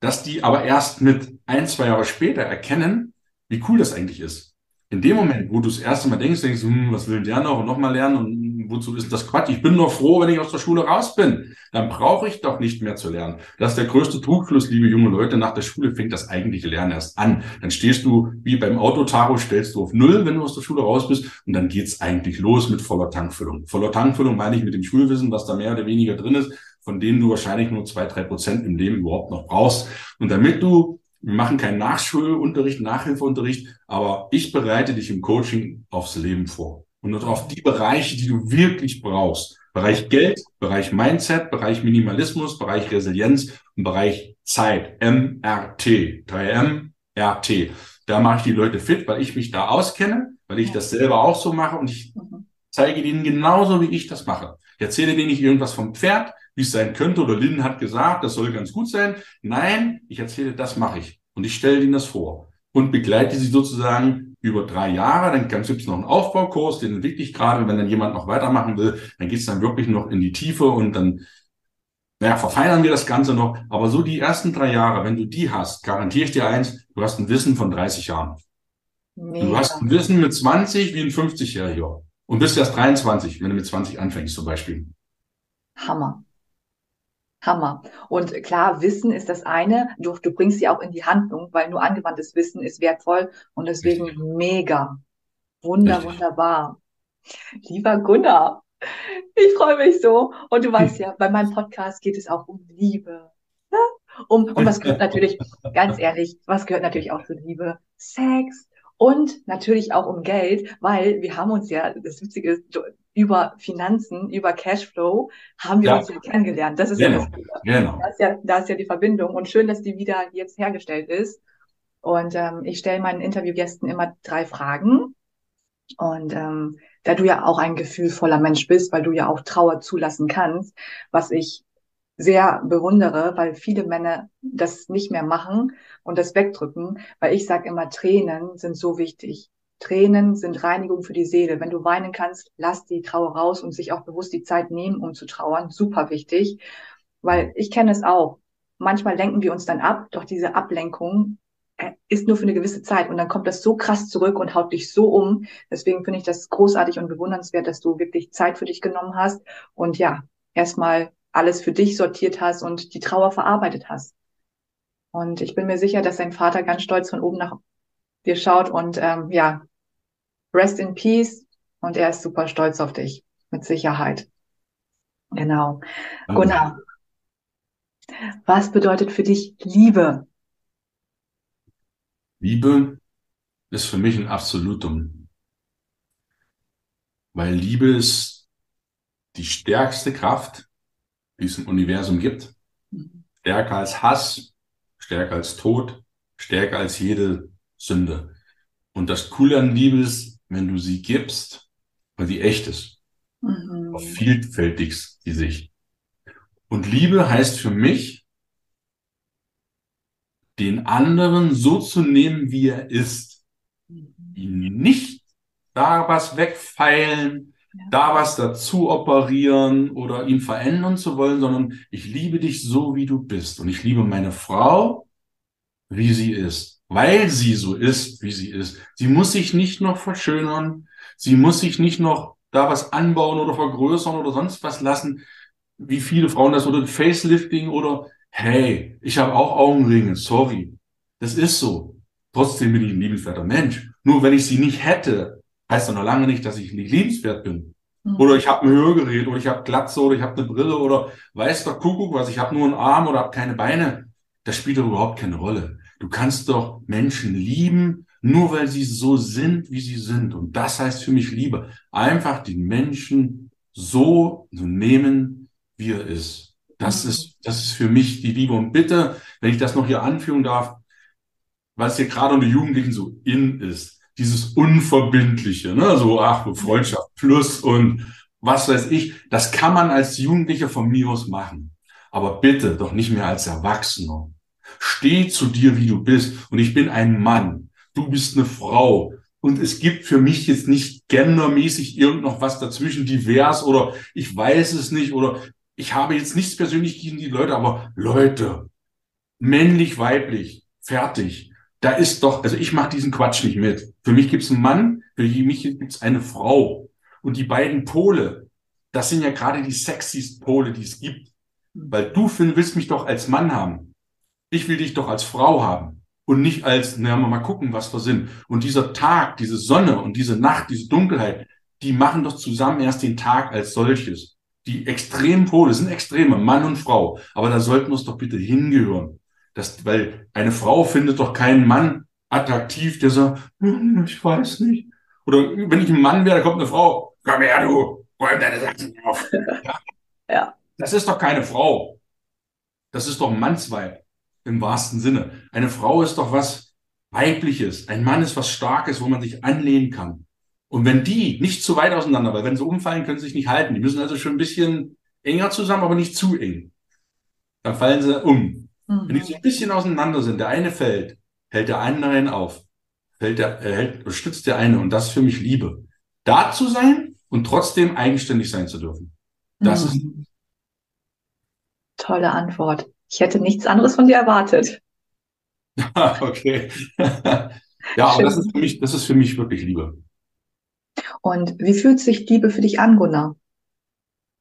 dass die aber erst mit ein, zwei Jahre später erkennen, wie cool das eigentlich ist in dem Moment, wo du das erste Mal denkst, denkst du, hm, was will der noch und nochmal lernen und wozu ist das Quatsch? Ich bin doch froh, wenn ich aus der Schule raus bin. Dann brauche ich doch nicht mehr zu lernen. Das ist der größte Trugfluss, liebe junge Leute. Nach der Schule fängt das eigentliche Lernen erst an. Dann stehst du wie beim Autotaro, stellst du auf Null, wenn du aus der Schule raus bist und dann geht's eigentlich los mit voller Tankfüllung. Voller Tankfüllung meine ich mit dem Schulwissen, was da mehr oder weniger drin ist, von denen du wahrscheinlich nur zwei, drei Prozent im Leben überhaupt noch brauchst. Und damit du wir machen keinen Nachschulunterricht, Nachhilfeunterricht, aber ich bereite dich im Coaching aufs Leben vor und auf die Bereiche, die du wirklich brauchst. Bereich Geld, Bereich Mindset, Bereich Minimalismus, Bereich Resilienz und Bereich Zeit. MRT. 3M, RT. Da mache ich die Leute fit, weil ich mich da auskenne, weil ich das selber auch so mache und ich mhm. zeige denen genauso, wie ich das mache. Ich erzähle denen nicht irgendwas vom Pferd, wie es sein könnte, oder Lynn hat gesagt, das soll ganz gut sein. Nein, ich erzähle, das mache ich. Und ich stelle ihnen das vor und begleite sie sozusagen über drei Jahre. Dann gibt es noch einen Aufbaukurs, den entwickle ich gerade. Wenn dann jemand noch weitermachen will, dann geht es dann wirklich noch in die Tiefe und dann naja, verfeinern wir das Ganze noch. Aber so die ersten drei Jahre, wenn du die hast, garantiere ich dir eins, du hast ein Wissen von 30 Jahren. Mega. Du hast ein Wissen mit 20 wie ein 50-Jähriger. Und bist erst 23, wenn du mit 20 anfängst zum Beispiel. Hammer. Hammer. Und klar, Wissen ist das eine. Du, du bringst sie auch in die Handlung, weil nur angewandtes Wissen ist wertvoll und deswegen Richtig. mega. Wunder, Richtig. wunderbar. Lieber Gunnar, ich freue mich so. Und du weißt ja, bei meinem Podcast geht es auch um Liebe. Ne? Um, und was gehört natürlich, ganz ehrlich, was gehört natürlich auch zu Liebe? Sex, und natürlich auch um Geld, weil wir haben uns ja, das Witzige ist, über Finanzen, über Cashflow haben wir ja. uns ja kennengelernt. Das ist genau. ja das genau. Da ist ja, da ist ja die Verbindung und schön, dass die wieder jetzt hergestellt ist. Und ähm, ich stelle meinen Interviewgästen immer drei Fragen. Und ähm, da du ja auch ein gefühlvoller Mensch bist, weil du ja auch Trauer zulassen kannst, was ich sehr bewundere, weil viele Männer das nicht mehr machen und das wegdrücken, weil ich sage immer, Tränen sind so wichtig. Tränen sind Reinigung für die Seele. Wenn du weinen kannst, lass die Trauer raus und sich auch bewusst die Zeit nehmen, um zu trauern. Super wichtig, weil ich kenne es auch. Manchmal lenken wir uns dann ab, doch diese Ablenkung äh, ist nur für eine gewisse Zeit und dann kommt das so krass zurück und haut dich so um. Deswegen finde ich das großartig und bewundernswert, dass du wirklich Zeit für dich genommen hast und ja, erstmal alles für dich sortiert hast und die Trauer verarbeitet hast. Und ich bin mir sicher, dass dein Vater ganz stolz von oben nach dir schaut und ähm, ja, rest in peace und er ist super stolz auf dich, mit Sicherheit. Genau. Gunnar, was bedeutet für dich Liebe? Liebe ist für mich ein Absolutum. Weil Liebe ist die stärkste Kraft, die es im Universum gibt. Stärker als Hass, stärker als Tod, stärker als jede Sünde. Und das Coole an Liebe ist, wenn du sie gibst, weil sie echt ist. Mhm. Auf vielfältig die Sicht. Und Liebe heißt für mich, den anderen so zu nehmen, wie er ist. Mhm. Ihn nicht da was wegfeilen, da was dazu operieren oder ihn verändern zu wollen, sondern ich liebe dich so, wie du bist. Und ich liebe meine Frau, wie sie ist, weil sie so ist, wie sie ist. Sie muss sich nicht noch verschönern. Sie muss sich nicht noch da was anbauen oder vergrößern oder sonst was lassen, wie viele Frauen das oder Facelifting oder hey, ich habe auch Augenringe, sorry. Das ist so. Trotzdem bin ich ein liebenswerter Mensch. Nur wenn ich sie nicht hätte, heißt doch noch lange nicht, dass ich nicht liebenswert bin. Mhm. Oder ich habe ein Hörgerät oder ich habe Glatze oder ich habe eine Brille oder weiß doch Kuckuck was, ich habe nur einen Arm oder habe keine Beine. Das spielt doch überhaupt keine Rolle. Du kannst doch Menschen lieben, nur weil sie so sind, wie sie sind. Und das heißt für mich Liebe. Einfach den Menschen so zu nehmen, wie er ist. Das mhm. ist, das ist für mich die Liebe. Und bitte, wenn ich das noch hier anführen darf, es hier gerade unter Jugendlichen so in ist, dieses Unverbindliche, ne? so, ach, Freundschaft plus und was weiß ich, das kann man als Jugendlicher von mir aus machen. Aber bitte doch nicht mehr als Erwachsener. Steh zu dir, wie du bist. Und ich bin ein Mann. Du bist eine Frau. Und es gibt für mich jetzt nicht gendermäßig irgend noch was dazwischen, divers oder ich weiß es nicht oder ich habe jetzt nichts persönlich gegen die Leute, aber Leute, männlich, weiblich, fertig da ist doch, also ich mache diesen Quatsch nicht mit. Für mich gibt es einen Mann, für mich gibt es eine Frau. Und die beiden Pole, das sind ja gerade die sexiest Pole, die es gibt. Weil du willst mich doch als Mann haben. Ich will dich doch als Frau haben. Und nicht als, na, mal gucken, was wir sind. Und dieser Tag, diese Sonne und diese Nacht, diese Dunkelheit, die machen doch zusammen erst den Tag als solches. Die extremen Pole sind Extreme, Mann und Frau. Aber da sollten wir es doch bitte hingehören. Das, weil eine Frau findet doch keinen Mann attraktiv, der sagt, hm, ich weiß nicht. Oder wenn ich ein Mann wäre, da kommt eine Frau, komm her, du, räum deine Sachen auf. Ja. ja. Das ist doch keine Frau. Das ist doch ein Mannsweib im wahrsten Sinne. Eine Frau ist doch was Weibliches. Ein Mann ist was Starkes, wo man sich anlehnen kann. Und wenn die nicht zu weit auseinander, weil wenn sie umfallen, können sie sich nicht halten. Die müssen also schon ein bisschen enger zusammen, aber nicht zu eng. Dann fallen sie um. Mhm. Wenn die so ein bisschen auseinander sind, der eine fällt, hält der andere auf, fällt der, äh, hält, stützt der eine und das ist für mich Liebe. Da zu sein und trotzdem eigenständig sein zu dürfen. Das mhm. ist. Tolle Antwort. Ich hätte nichts anderes von dir erwartet. okay. ja, aber das ist, für mich, das ist für mich wirklich Liebe. Und wie fühlt sich Liebe für dich an, Gunnar?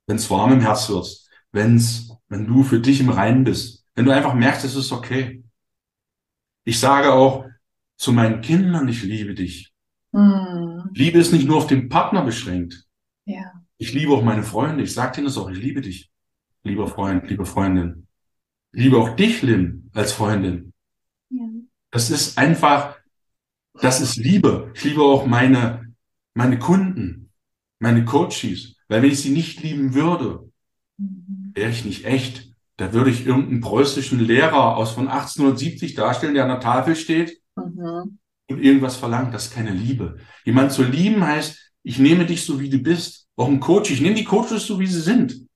Wenn es warm im Herz wird, wenn's, wenn du für dich im Reinen bist, wenn du einfach merkst, es ist okay. Ich sage auch zu meinen Kindern, ich liebe dich. Mm. Liebe ist nicht nur auf den Partner beschränkt. Ja. Ich liebe auch meine Freunde. Ich sage denen das auch, ich liebe dich, lieber Freund, liebe Freundin. Liebe auch dich, Lynn, als Freundin. Ja. Das ist einfach, das ist Liebe. Ich liebe auch meine, meine Kunden, meine Coaches. Weil wenn ich sie nicht lieben würde, mhm. wäre ich nicht echt. Da würde ich irgendeinen preußischen Lehrer aus von 1870 darstellen, der an der Tafel steht mhm. und irgendwas verlangt. Das ist keine Liebe. Jemand zu lieben heißt, ich nehme dich so, wie du bist. Auch ein Coach, ich nehme die Coaches so, wie sie sind.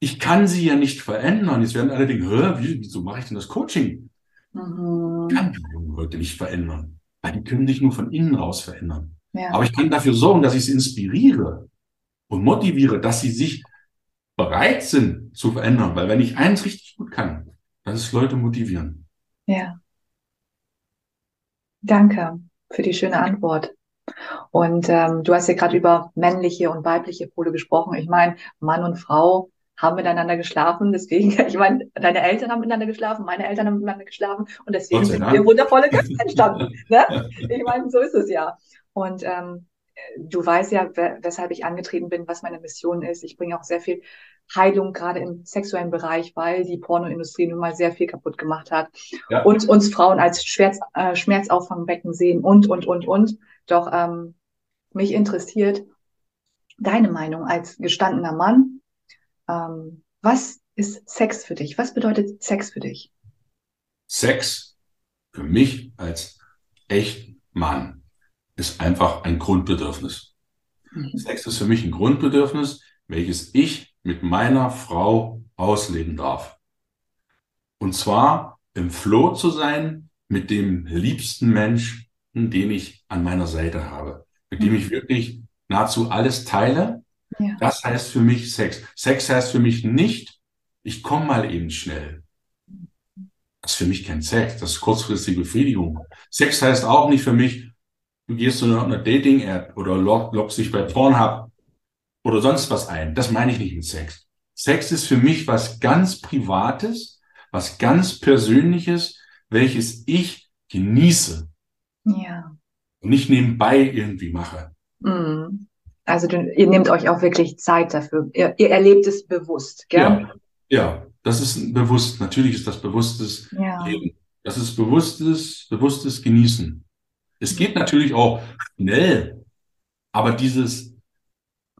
Ich kann sie ja nicht verändern. Jetzt werden alle denken, Hä, wieso mache ich denn das Coaching? Mhm. Ich kann die jungen Leute nicht verändern, weil die können dich nur von innen raus verändern. Ja. Aber ich kann dafür sorgen, dass ich sie inspiriere und motiviere, dass sie sich bereit sind zu verändern. Weil wenn ich eins richtig gut kann, das ist Leute motivieren. Ja. Danke für die schöne Antwort. Und ähm, du hast ja gerade über männliche und weibliche Pole gesprochen. Ich meine, Mann und Frau haben miteinander geschlafen. Deswegen, ich meine, deine Eltern haben miteinander geschlafen, meine Eltern haben miteinander geschlafen und deswegen sind wir wundervolle Köpfe entstanden. ne? Ich meine, so ist es ja. Und ähm, du weißt ja, weshalb ich angetreten bin, was meine Mission ist. Ich bringe auch sehr viel Heilung gerade im sexuellen Bereich, weil die Pornoindustrie nun mal sehr viel kaputt gemacht hat ja. und uns Frauen als Schmerz, äh, Schmerzauffangbecken sehen und, und, und, und. Doch ähm, mich interessiert deine Meinung als gestandener Mann. Ähm, was ist Sex für dich? Was bedeutet Sex für dich? Sex für mich als echt Mann ist einfach ein Grundbedürfnis. Mhm. Sex ist für mich ein Grundbedürfnis, welches ich mit meiner Frau ausleben darf. Und zwar im Flow zu sein mit dem liebsten Mensch, den ich an meiner Seite habe, mit dem ich mhm. wirklich nahezu alles teile. Ja. Das heißt für mich Sex. Sex heißt für mich nicht, ich komme mal eben schnell. Das ist für mich kein Sex, das ist kurzfristige Befriedigung. Sex heißt auch nicht für mich, du gehst zu einer, Dating-App oder log, loggst dich bei Pornhub oder sonst was ein. Das meine ich nicht mit Sex. Sex ist für mich was ganz Privates, was ganz Persönliches, welches ich genieße. Ja. Und nicht nebenbei irgendwie mache. Mhm. Also du, ihr nehmt euch auch wirklich Zeit dafür. Ihr, ihr erlebt es bewusst, gell? Ja, ja, das ist bewusst. Natürlich ist das bewusstes Ja. Leben. Das ist bewusstes, bewusstes Genießen. Es geht natürlich auch schnell, aber dieses,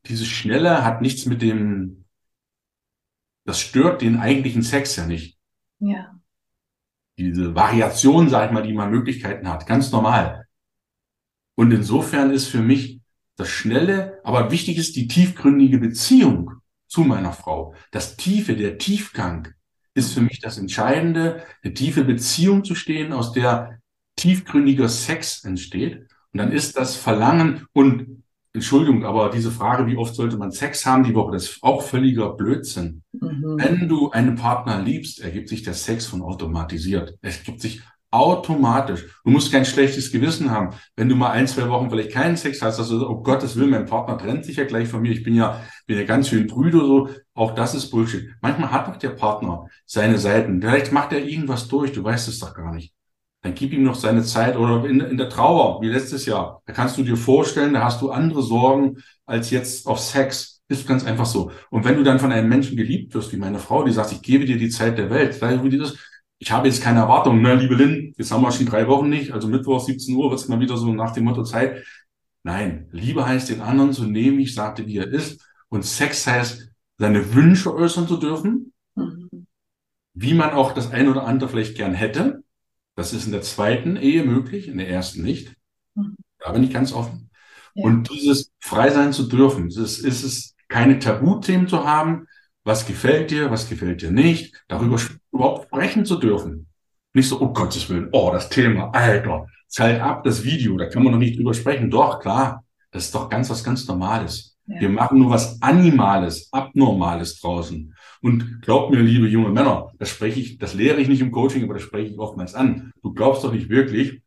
dieses Schnelle hat nichts mit dem, das stört den eigentlichen Sex ja nicht. Ja. Diese Variation, sag ich mal, die man Möglichkeiten hat, ganz normal. Und insofern ist für mich das Schnelle, aber wichtig ist die tiefgründige Beziehung zu meiner Frau. Das Tiefe, der Tiefgang ist für mich das Entscheidende, eine tiefe Beziehung zu stehen, aus der tiefgründiger Sex entsteht. Und dann ist das Verlangen und Entschuldigung, aber diese Frage, wie oft sollte man Sex haben die Woche, das ist auch völliger Blödsinn. Mhm. Wenn du einen Partner liebst, ergibt sich der Sex von automatisiert. Es ergibt sich automatisch. Du musst kein schlechtes Gewissen haben. Wenn du mal ein, zwei Wochen vielleicht keinen Sex hast, dass du, oh Gottes Willen, mein Partner trennt sich ja gleich von mir. Ich bin ja, bin ja ganz schön Brüder, so. Auch das ist Bullshit. Manchmal hat doch der Partner seine Seiten. Vielleicht macht er irgendwas durch. Du weißt es doch gar nicht. Dann gib ihm noch seine Zeit oder in, in der Trauer, wie letztes Jahr. Da kannst du dir vorstellen, da hast du andere Sorgen als jetzt auf Sex. Ist ganz einfach so. Und wenn du dann von einem Menschen geliebt wirst, wie meine Frau, die sagt, ich gebe dir die Zeit der Welt, wie die das, ich habe jetzt keine Erwartungen, ne, liebe Lynn, jetzt haben wir schon drei Wochen nicht, also Mittwoch 17 Uhr wird es mal wieder so nach dem Motto Zeit. Nein, Liebe heißt den anderen zu nehmen, ich sagte, wie er ist. Und Sex heißt, seine Wünsche äußern zu dürfen, Mhm. wie man auch das ein oder andere vielleicht gern hätte. Das ist in der zweiten Ehe möglich, in der ersten nicht. Mhm. Da bin ich ganz offen. Ja. Und dieses frei sein zu dürfen, es ist, ist es keine Tabuthemen zu haben, was gefällt dir, was gefällt dir nicht, darüber überhaupt sprechen zu dürfen. Nicht so, oh Gottes Willen, oh, das Thema, Alter, zahlt ab das Video, da kann man noch nicht drüber sprechen. Doch, klar, das ist doch ganz was ganz Normales. Ja. Wir machen nur was Animales, Abnormales draußen. Und glaub mir, liebe junge Männer, das spreche ich, das lehre ich nicht im Coaching, aber das spreche ich oftmals an. Du glaubst doch nicht wirklich,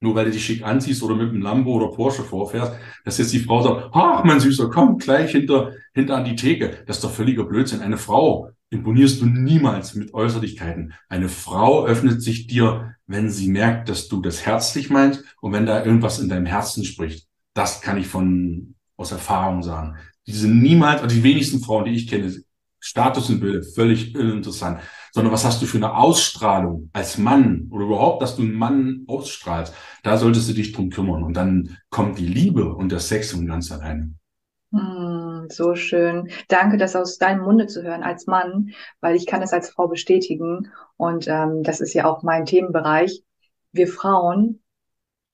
nur weil du dich schick anziehst oder mit einem Lambo oder Porsche vorfährst, dass jetzt die Frau sagt, ach, mein Süßer, komm gleich hinter, hinter an die Theke. Das ist doch völliger Blödsinn. Eine Frau imponierst du niemals mit Äußerlichkeiten. Eine Frau öffnet sich dir, wenn sie merkt, dass du das herzlich meinst und wenn da irgendwas in deinem Herzen spricht. Das kann ich von, aus Erfahrung sagen. Diese niemals, also die wenigsten Frauen, die ich kenne, Statussymbole, völlig uninteressant. Sondern was hast du für eine Ausstrahlung als Mann oder überhaupt, dass du einen Mann ausstrahlst? Da solltest du dich drum kümmern. Und dann kommt die Liebe und der Sex von ganz alleine. Hm, so schön. Danke, das aus deinem Munde zu hören als Mann, weil ich kann es als Frau bestätigen und ähm, das ist ja auch mein Themenbereich. Wir Frauen,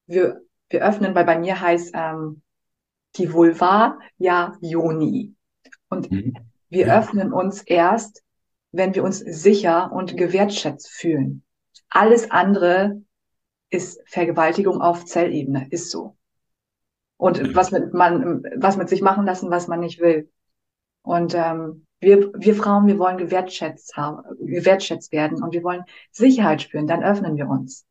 wir, wir öffnen, weil bei mir heißt ähm, die Vulva ja Joni. Und Mhm. wir Ja. öffnen uns erst, wenn wir uns sicher und gewertschätzt fühlen. Alles andere ist Vergewaltigung auf Zellebene, ist so. Und was mit man, was mit sich machen lassen, was man nicht will. Und ähm, wir, wir Frauen, wir wollen gewertschätzt haben, gewertschätzt werden und wir wollen Sicherheit spüren. Dann öffnen wir uns.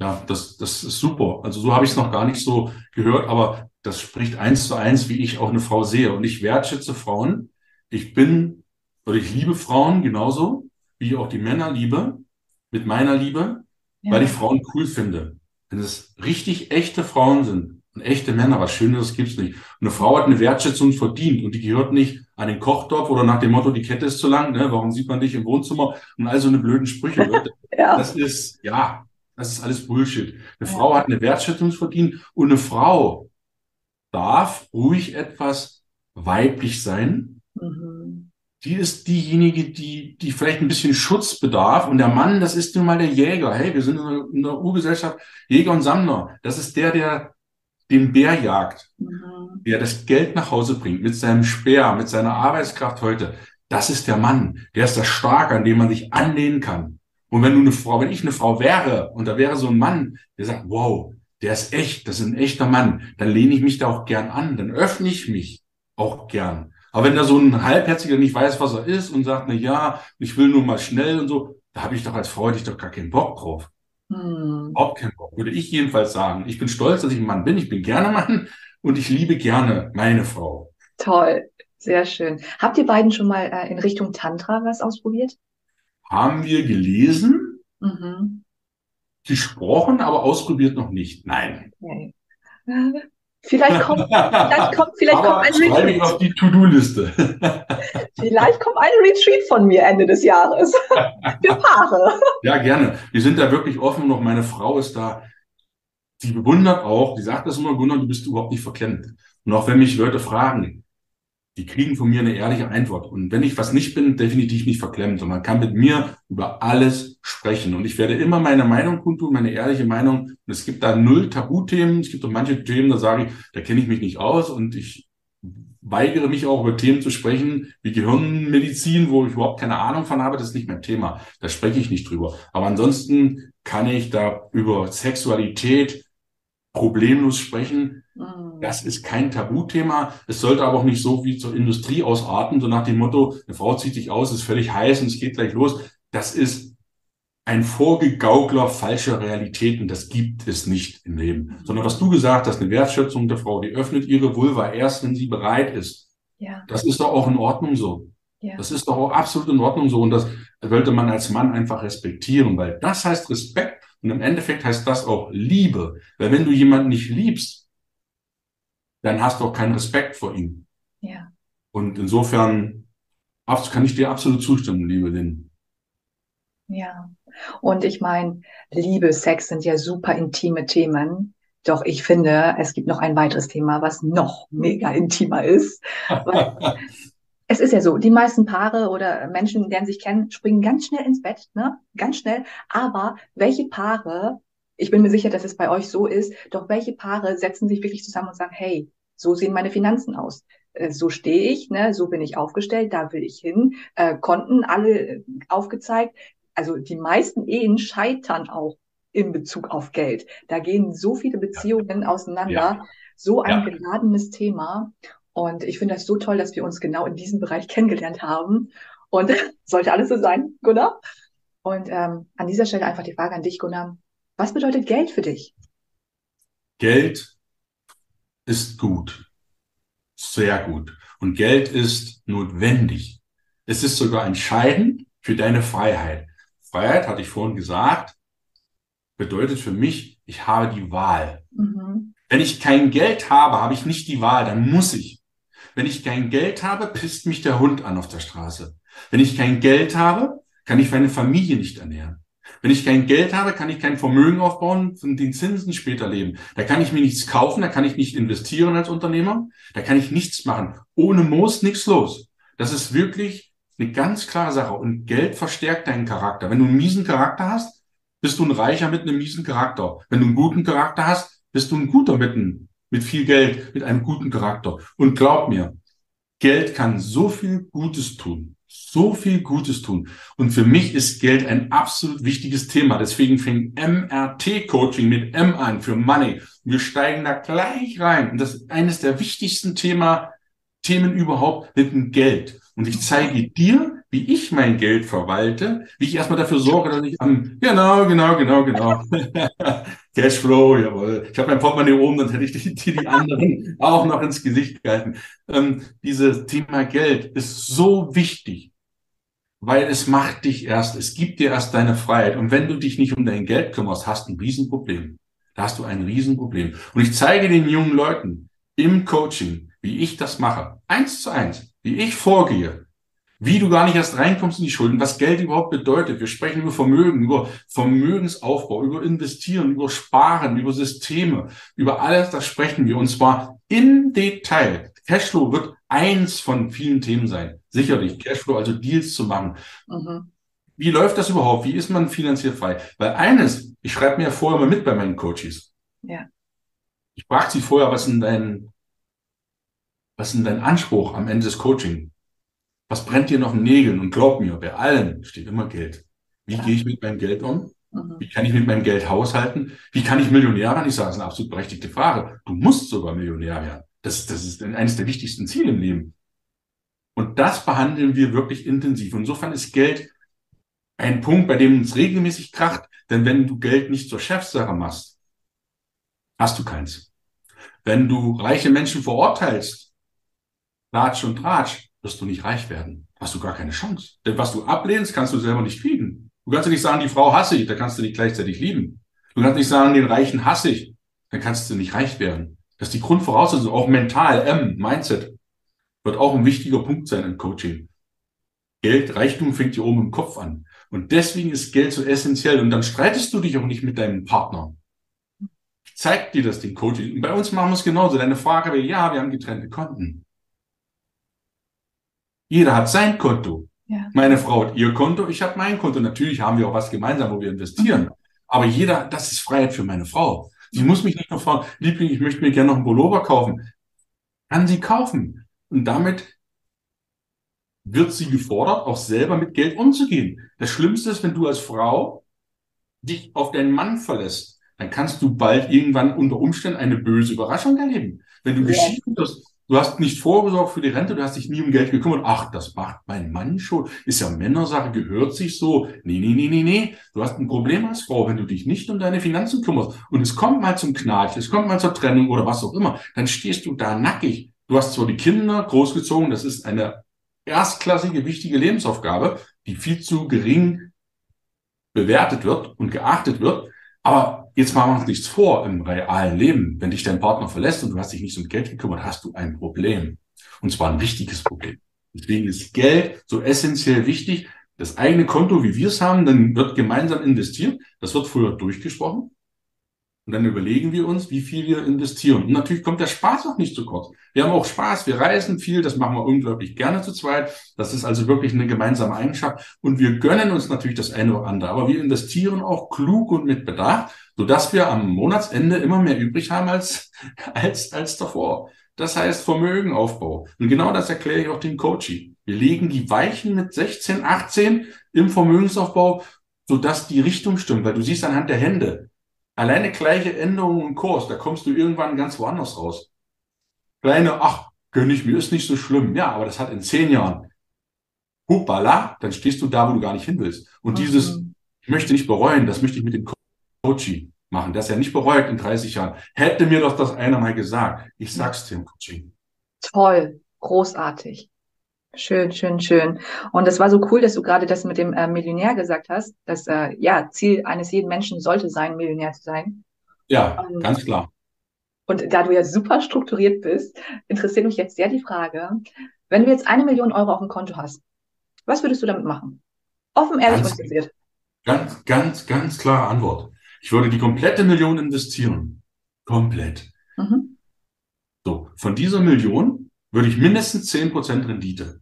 Ja, das, das ist super. Also so habe ich es noch gar nicht so gehört, aber das spricht eins zu eins, wie ich auch eine Frau sehe. Und ich wertschätze Frauen. Ich bin, oder ich liebe Frauen genauso, wie ich auch die Männer liebe, mit meiner Liebe, weil ich Frauen cool finde. Wenn es richtig echte Frauen sind und echte Männer, was Schöneres gibt's nicht. Und eine Frau hat eine Wertschätzung verdient und die gehört nicht an den Kochtopf oder nach dem Motto, die Kette ist zu lang, ne? Warum sieht man dich im Wohnzimmer und all so eine blöden Sprüche. ja. Das ist, ja, das ist alles Bullshit. Eine Ja. Frau hat eine Wertschätzung verdient und eine Frau darf ruhig etwas weiblich sein. Die ist diejenige, die, die vielleicht ein bisschen Schutz bedarf. Und der Mann, das ist nun mal der Jäger. Hey, wir sind in einer, in einer Urgesellschaft Jäger und Sammler. Das ist der, der den Bär jagt, Mhm. der das Geld nach Hause bringt mit seinem Speer, mit seiner Arbeitskraft heute. Das ist der Mann. Der ist das Starke, an dem man sich anlehnen kann. Und wenn du eine Frau, wenn ich eine Frau wäre und da wäre so ein Mann, der sagt, wow, der ist echt, das ist ein echter Mann, dann lehne ich mich da auch gern an, dann öffne ich mich auch gern. Aber wenn da so ein Halbherziger nicht weiß, was er ist und sagt, na ja, ich will nur mal schnell und so, da habe ich doch als hätte ich doch gar keinen Bock drauf. Mhm. Überhaupt keinen Bock, würde ich jedenfalls sagen. Ich bin stolz, dass ich ein Mann bin. Ich bin gerne Mann und ich liebe gerne meine Frau. Toll. Sehr schön. Habt ihr beiden schon mal äh, in Richtung Tantra was ausprobiert? Haben wir gelesen, Mhm. gesprochen, aber ausprobiert noch nicht. Nein. Okay. Vielleicht kommt, vielleicht kommt, vielleicht kommt ein Retreat. auf die To-Do-Liste. vielleicht kommt ein Retreat von mir Ende des Jahres. Für Paare. Ja, gerne. Wir sind da wirklich offen und auch meine Frau ist da, die bewundert auch, die sagt das immer, Gunnar, du bist überhaupt nicht verklemmt. Und auch wenn mich Leute fragen, die kriegen von mir eine ehrliche Antwort. Und wenn ich was nicht bin, definitiv nicht verklemmt. Man kann mit mir über alles sprechen. Und ich werde immer meine Meinung kundtun, meine ehrliche Meinung. Und es gibt da null Tabuthemen. Es gibt auch manche Themen, da sage ich, da kenne ich mich nicht aus. Und ich weigere mich auch über Themen zu sprechen, wie Gehirnmedizin, wo ich überhaupt keine Ahnung von habe. Das ist nicht mein Thema. Da spreche ich nicht drüber. Aber ansonsten kann ich da über Sexualität problemlos sprechen Mhm. Das ist kein Tabuthema. Es sollte aber auch nicht so wie zur Industrie ausarten, so nach dem Motto, eine Frau zieht sich aus, ist völlig heiß und es geht gleich los. Das ist ein Vorgegaukler falscher Realitäten. Das gibt es nicht im Leben. Sondern was du gesagt hast, eine Wertschätzung der Frau, die öffnet ihre Vulva erst, wenn sie bereit ist. Ja. Das ist doch auch in Ordnung so. Ja. Das ist doch auch absolut in Ordnung so. Und das sollte man als Mann einfach respektieren, weil das heißt Respekt und im Endeffekt heißt das auch Liebe. Weil wenn du jemanden nicht liebst, dann hast du auch keinen Respekt vor ihm. Ja. Und insofern kann ich dir absolut zustimmen, liebe Lynn. Ja. Und ich meine, Liebe, Sex sind ja super intime Themen. Doch ich finde, es gibt noch ein weiteres Thema, was noch mega intimer ist. es ist ja so, die meisten Paare oder Menschen, die sich kennen, springen ganz schnell ins Bett, ne? Ganz schnell. Aber welche Paare ich bin mir sicher, dass es bei euch so ist. Doch welche Paare setzen sich wirklich zusammen und sagen, hey, so sehen meine Finanzen aus. Äh, so stehe ich, ne, so bin ich aufgestellt, da will ich hin. Äh, Konten alle aufgezeigt. Also die meisten Ehen scheitern auch in Bezug auf Geld. Da gehen so viele Beziehungen auseinander. Ja. So ein ja. geladenes Thema. Und ich finde das so toll, dass wir uns genau in diesem Bereich kennengelernt haben. Und sollte alles so sein, Gunnar? Und ähm, an dieser Stelle einfach die Frage an dich, Gunnar. Was bedeutet Geld für dich? Geld ist gut. Sehr gut. Und Geld ist notwendig. Es ist sogar entscheidend für deine Freiheit. Freiheit, hatte ich vorhin gesagt, bedeutet für mich, ich habe die Wahl. Mhm. Wenn ich kein Geld habe, habe ich nicht die Wahl, dann muss ich. Wenn ich kein Geld habe, pisst mich der Hund an auf der Straße. Wenn ich kein Geld habe, kann ich meine Familie nicht ernähren. Wenn ich kein Geld habe, kann ich kein Vermögen aufbauen und den Zinsen später leben. Da kann ich mir nichts kaufen, da kann ich nicht investieren als Unternehmer, da kann ich nichts machen. Ohne Moos nichts los. Das ist wirklich eine ganz klare Sache. Und Geld verstärkt deinen Charakter. Wenn du einen miesen Charakter hast, bist du ein Reicher mit einem miesen Charakter. Wenn du einen guten Charakter hast, bist du ein guter mit, einem, mit viel Geld, mit einem guten Charakter. Und glaub mir, Geld kann so viel Gutes tun so viel Gutes tun. Und für mich ist Geld ein absolut wichtiges Thema. Deswegen fängt MRT-Coaching mit M an für Money. Wir steigen da gleich rein. Und das ist eines der wichtigsten Thema, Themen überhaupt mit dem Geld. Und ich zeige dir, wie ich mein Geld verwalte, wie ich erstmal dafür sorge, dass ich am, genau, genau, genau, genau. Cashflow, jawohl. Ich habe mein Portemonnaie oben, dann hätte ich die, die, die anderen auch noch ins Gesicht gehalten. Ähm, dieses Thema Geld ist so wichtig, weil es macht dich erst, es gibt dir erst deine Freiheit. Und wenn du dich nicht um dein Geld kümmerst, hast du ein Riesenproblem. Da hast du ein Riesenproblem. Und ich zeige den jungen Leuten im Coaching, wie ich das mache. Eins zu eins, wie ich vorgehe, wie du gar nicht erst reinkommst in die Schulden, was Geld überhaupt bedeutet. Wir sprechen über Vermögen, über Vermögensaufbau, über Investieren, über Sparen, über Systeme, über alles, das sprechen wir und zwar im Detail. Cashflow wird eins von vielen Themen sein. Sicherlich, Cashflow, also Deals zu machen. Mhm. Wie läuft das überhaupt? Wie ist man finanziell frei? Weil eines, ich schreibe mir vorher mal mit bei meinen Coaches. Ja. Ich frage sie vorher, was ist dein, was ist denn dein Anspruch am Ende des Coaching? Was brennt dir noch in Nägeln? Und glaub mir, bei allen steht immer Geld. Wie ja. gehe ich mit meinem Geld um? Mhm. Wie kann ich mit meinem Geld haushalten? Wie kann ich Millionär werden? Ich sage, das ist eine absolut berechtigte Frage. Du musst sogar Millionär werden. Das, das ist eines der wichtigsten Ziele im Leben. Und das behandeln wir wirklich intensiv. Insofern ist Geld ein Punkt, bei dem uns regelmäßig kracht. Denn wenn du Geld nicht zur Chefsache machst, hast du keins. Wenn du reiche Menschen verurteilst, Latsch und Tratsch, wirst du nicht reich werden. Hast du gar keine Chance. Denn was du ablehnst, kannst du selber nicht kriegen. Du kannst nicht sagen, die Frau hasse ich, da kannst du nicht gleichzeitig lieben. Du kannst nicht sagen, den Reichen hasse ich, dann kannst du nicht reich werden. Das ist die Grundvoraussetzung, auch mental, M, Mindset, wird auch ein wichtiger Punkt sein im Coaching. Geld, Reichtum fängt hier oben im Kopf an. Und deswegen ist Geld so essentiell. Und dann streitest du dich auch nicht mit deinem Partner. Zeigt dir das den Coaching. Und bei uns machen wir es genauso. Deine Frage wäre, ja, wir haben getrennte Konten. Jeder hat sein Konto. Ja. Meine Frau hat ihr Konto, ich habe mein Konto. Natürlich haben wir auch was gemeinsam, wo wir investieren. Mhm. Aber jeder, das ist Freiheit für meine Frau. Sie muss mich nicht noch fragen, Liebling, ich möchte mir gerne noch einen Pullover kaufen. Kann sie kaufen. Und damit wird sie gefordert, auch selber mit Geld umzugehen. Das Schlimmste ist, wenn du als Frau dich auf deinen Mann verlässt, dann kannst du bald irgendwann unter Umständen eine böse Überraschung erleben. Wenn du ja. geschieden wirst, du hast nicht vorgesorgt für die Rente, du hast dich nie um Geld gekümmert. Ach, das macht mein Mann schon. Ist ja Männersache, gehört sich so. Nee, nee, nee, nee, nee. Du hast ein Problem als Frau, wenn du dich nicht um deine Finanzen kümmerst. Und es kommt mal zum Knatsch, es kommt mal zur Trennung oder was auch immer. Dann stehst du da nackig. Du hast zwar die Kinder großgezogen, das ist eine erstklassige, wichtige Lebensaufgabe, die viel zu gering bewertet wird und geachtet wird. Aber jetzt machen wir uns nichts vor im realen Leben. Wenn dich dein Partner verlässt und du hast dich nicht um Geld gekümmert, hast du ein Problem. Und zwar ein wichtiges Problem. Deswegen ist Geld so essentiell wichtig. Das eigene Konto, wie wir es haben, dann wird gemeinsam investiert. Das wird früher durchgesprochen. Und dann überlegen wir uns, wie viel wir investieren. Und natürlich kommt der Spaß auch nicht zu kurz. Wir haben auch Spaß, wir reisen viel, das machen wir unglaublich gerne zu zweit. Das ist also wirklich eine gemeinsame Eigenschaft. Und wir gönnen uns natürlich das eine oder andere. Aber wir investieren auch klug und mit Bedacht, sodass wir am Monatsende immer mehr übrig haben als, als, als davor. Das heißt Vermögenaufbau. Und genau das erkläre ich auch dem Coaching. Wir legen die Weichen mit 16, 18 im Vermögensaufbau, sodass die Richtung stimmt. Weil du siehst anhand der Hände, Alleine gleiche Änderungen im Kurs, da kommst du irgendwann ganz woanders raus. Kleine, ach, gönn ich mir, ist nicht so schlimm. Ja, aber das hat in zehn Jahren, hupala, dann stehst du da, wo du gar nicht hin willst. Und mhm. dieses, ich möchte nicht bereuen, das möchte ich mit dem Coaching machen, das er nicht bereut in 30 Jahren. Hätte mir doch das einer mal gesagt. Ich sag's dir im Coaching. Toll, großartig. Schön, schön, schön. Und es war so cool, dass du gerade das mit dem äh, Millionär gesagt hast. Das äh, ja, Ziel eines jeden Menschen sollte sein, Millionär zu sein. Ja, und, ganz klar. Und da du ja super strukturiert bist, interessiert mich jetzt sehr die Frage, wenn du jetzt eine Million Euro auf dem Konto hast, was würdest du damit machen? Offen, ehrlich, ganz, interessiert. Ganz, ganz, ganz klare Antwort. Ich würde die komplette Million investieren. Komplett. Mhm. So, von dieser Million würde ich mindestens 10% Rendite.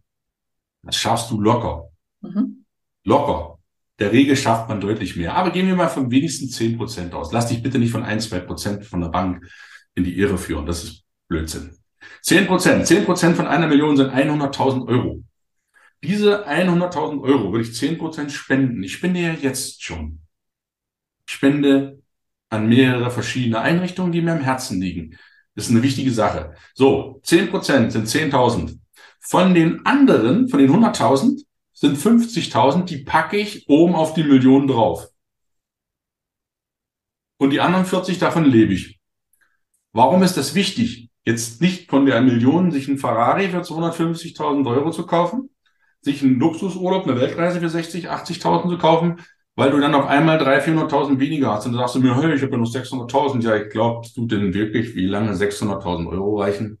Das schaffst du locker. Mhm. Locker. Der Regel schafft man deutlich mehr. Aber gehen wir mal von wenigstens 10% aus. Lass dich bitte nicht von 1, 2% von der Bank in die Irre führen. Das ist Blödsinn. 10%. 10% von einer Million sind 100.000 Euro. Diese 100.000 Euro würde ich 10% spenden. Ich spende ja jetzt schon. Ich spende an mehrere verschiedene Einrichtungen, die mir am Herzen liegen. Das ist eine wichtige Sache. So, 10% sind 10.000. Von den anderen, von den 100.000, sind 50.000, die packe ich oben auf die Millionen drauf. Und die anderen 40 davon lebe ich. Warum ist das wichtig? Jetzt nicht von der Million sich einen Ferrari für 250.000 Euro zu kaufen, sich einen Luxusurlaub, eine Weltreise für 60, 80.000 zu kaufen, weil du dann auf einmal 300.000, 400.000 weniger hast. Und dann sagst du mir, hey, ich habe ja noch 600.000. Ja, ich glaubst du denn wirklich, wie lange 600.000 Euro reichen,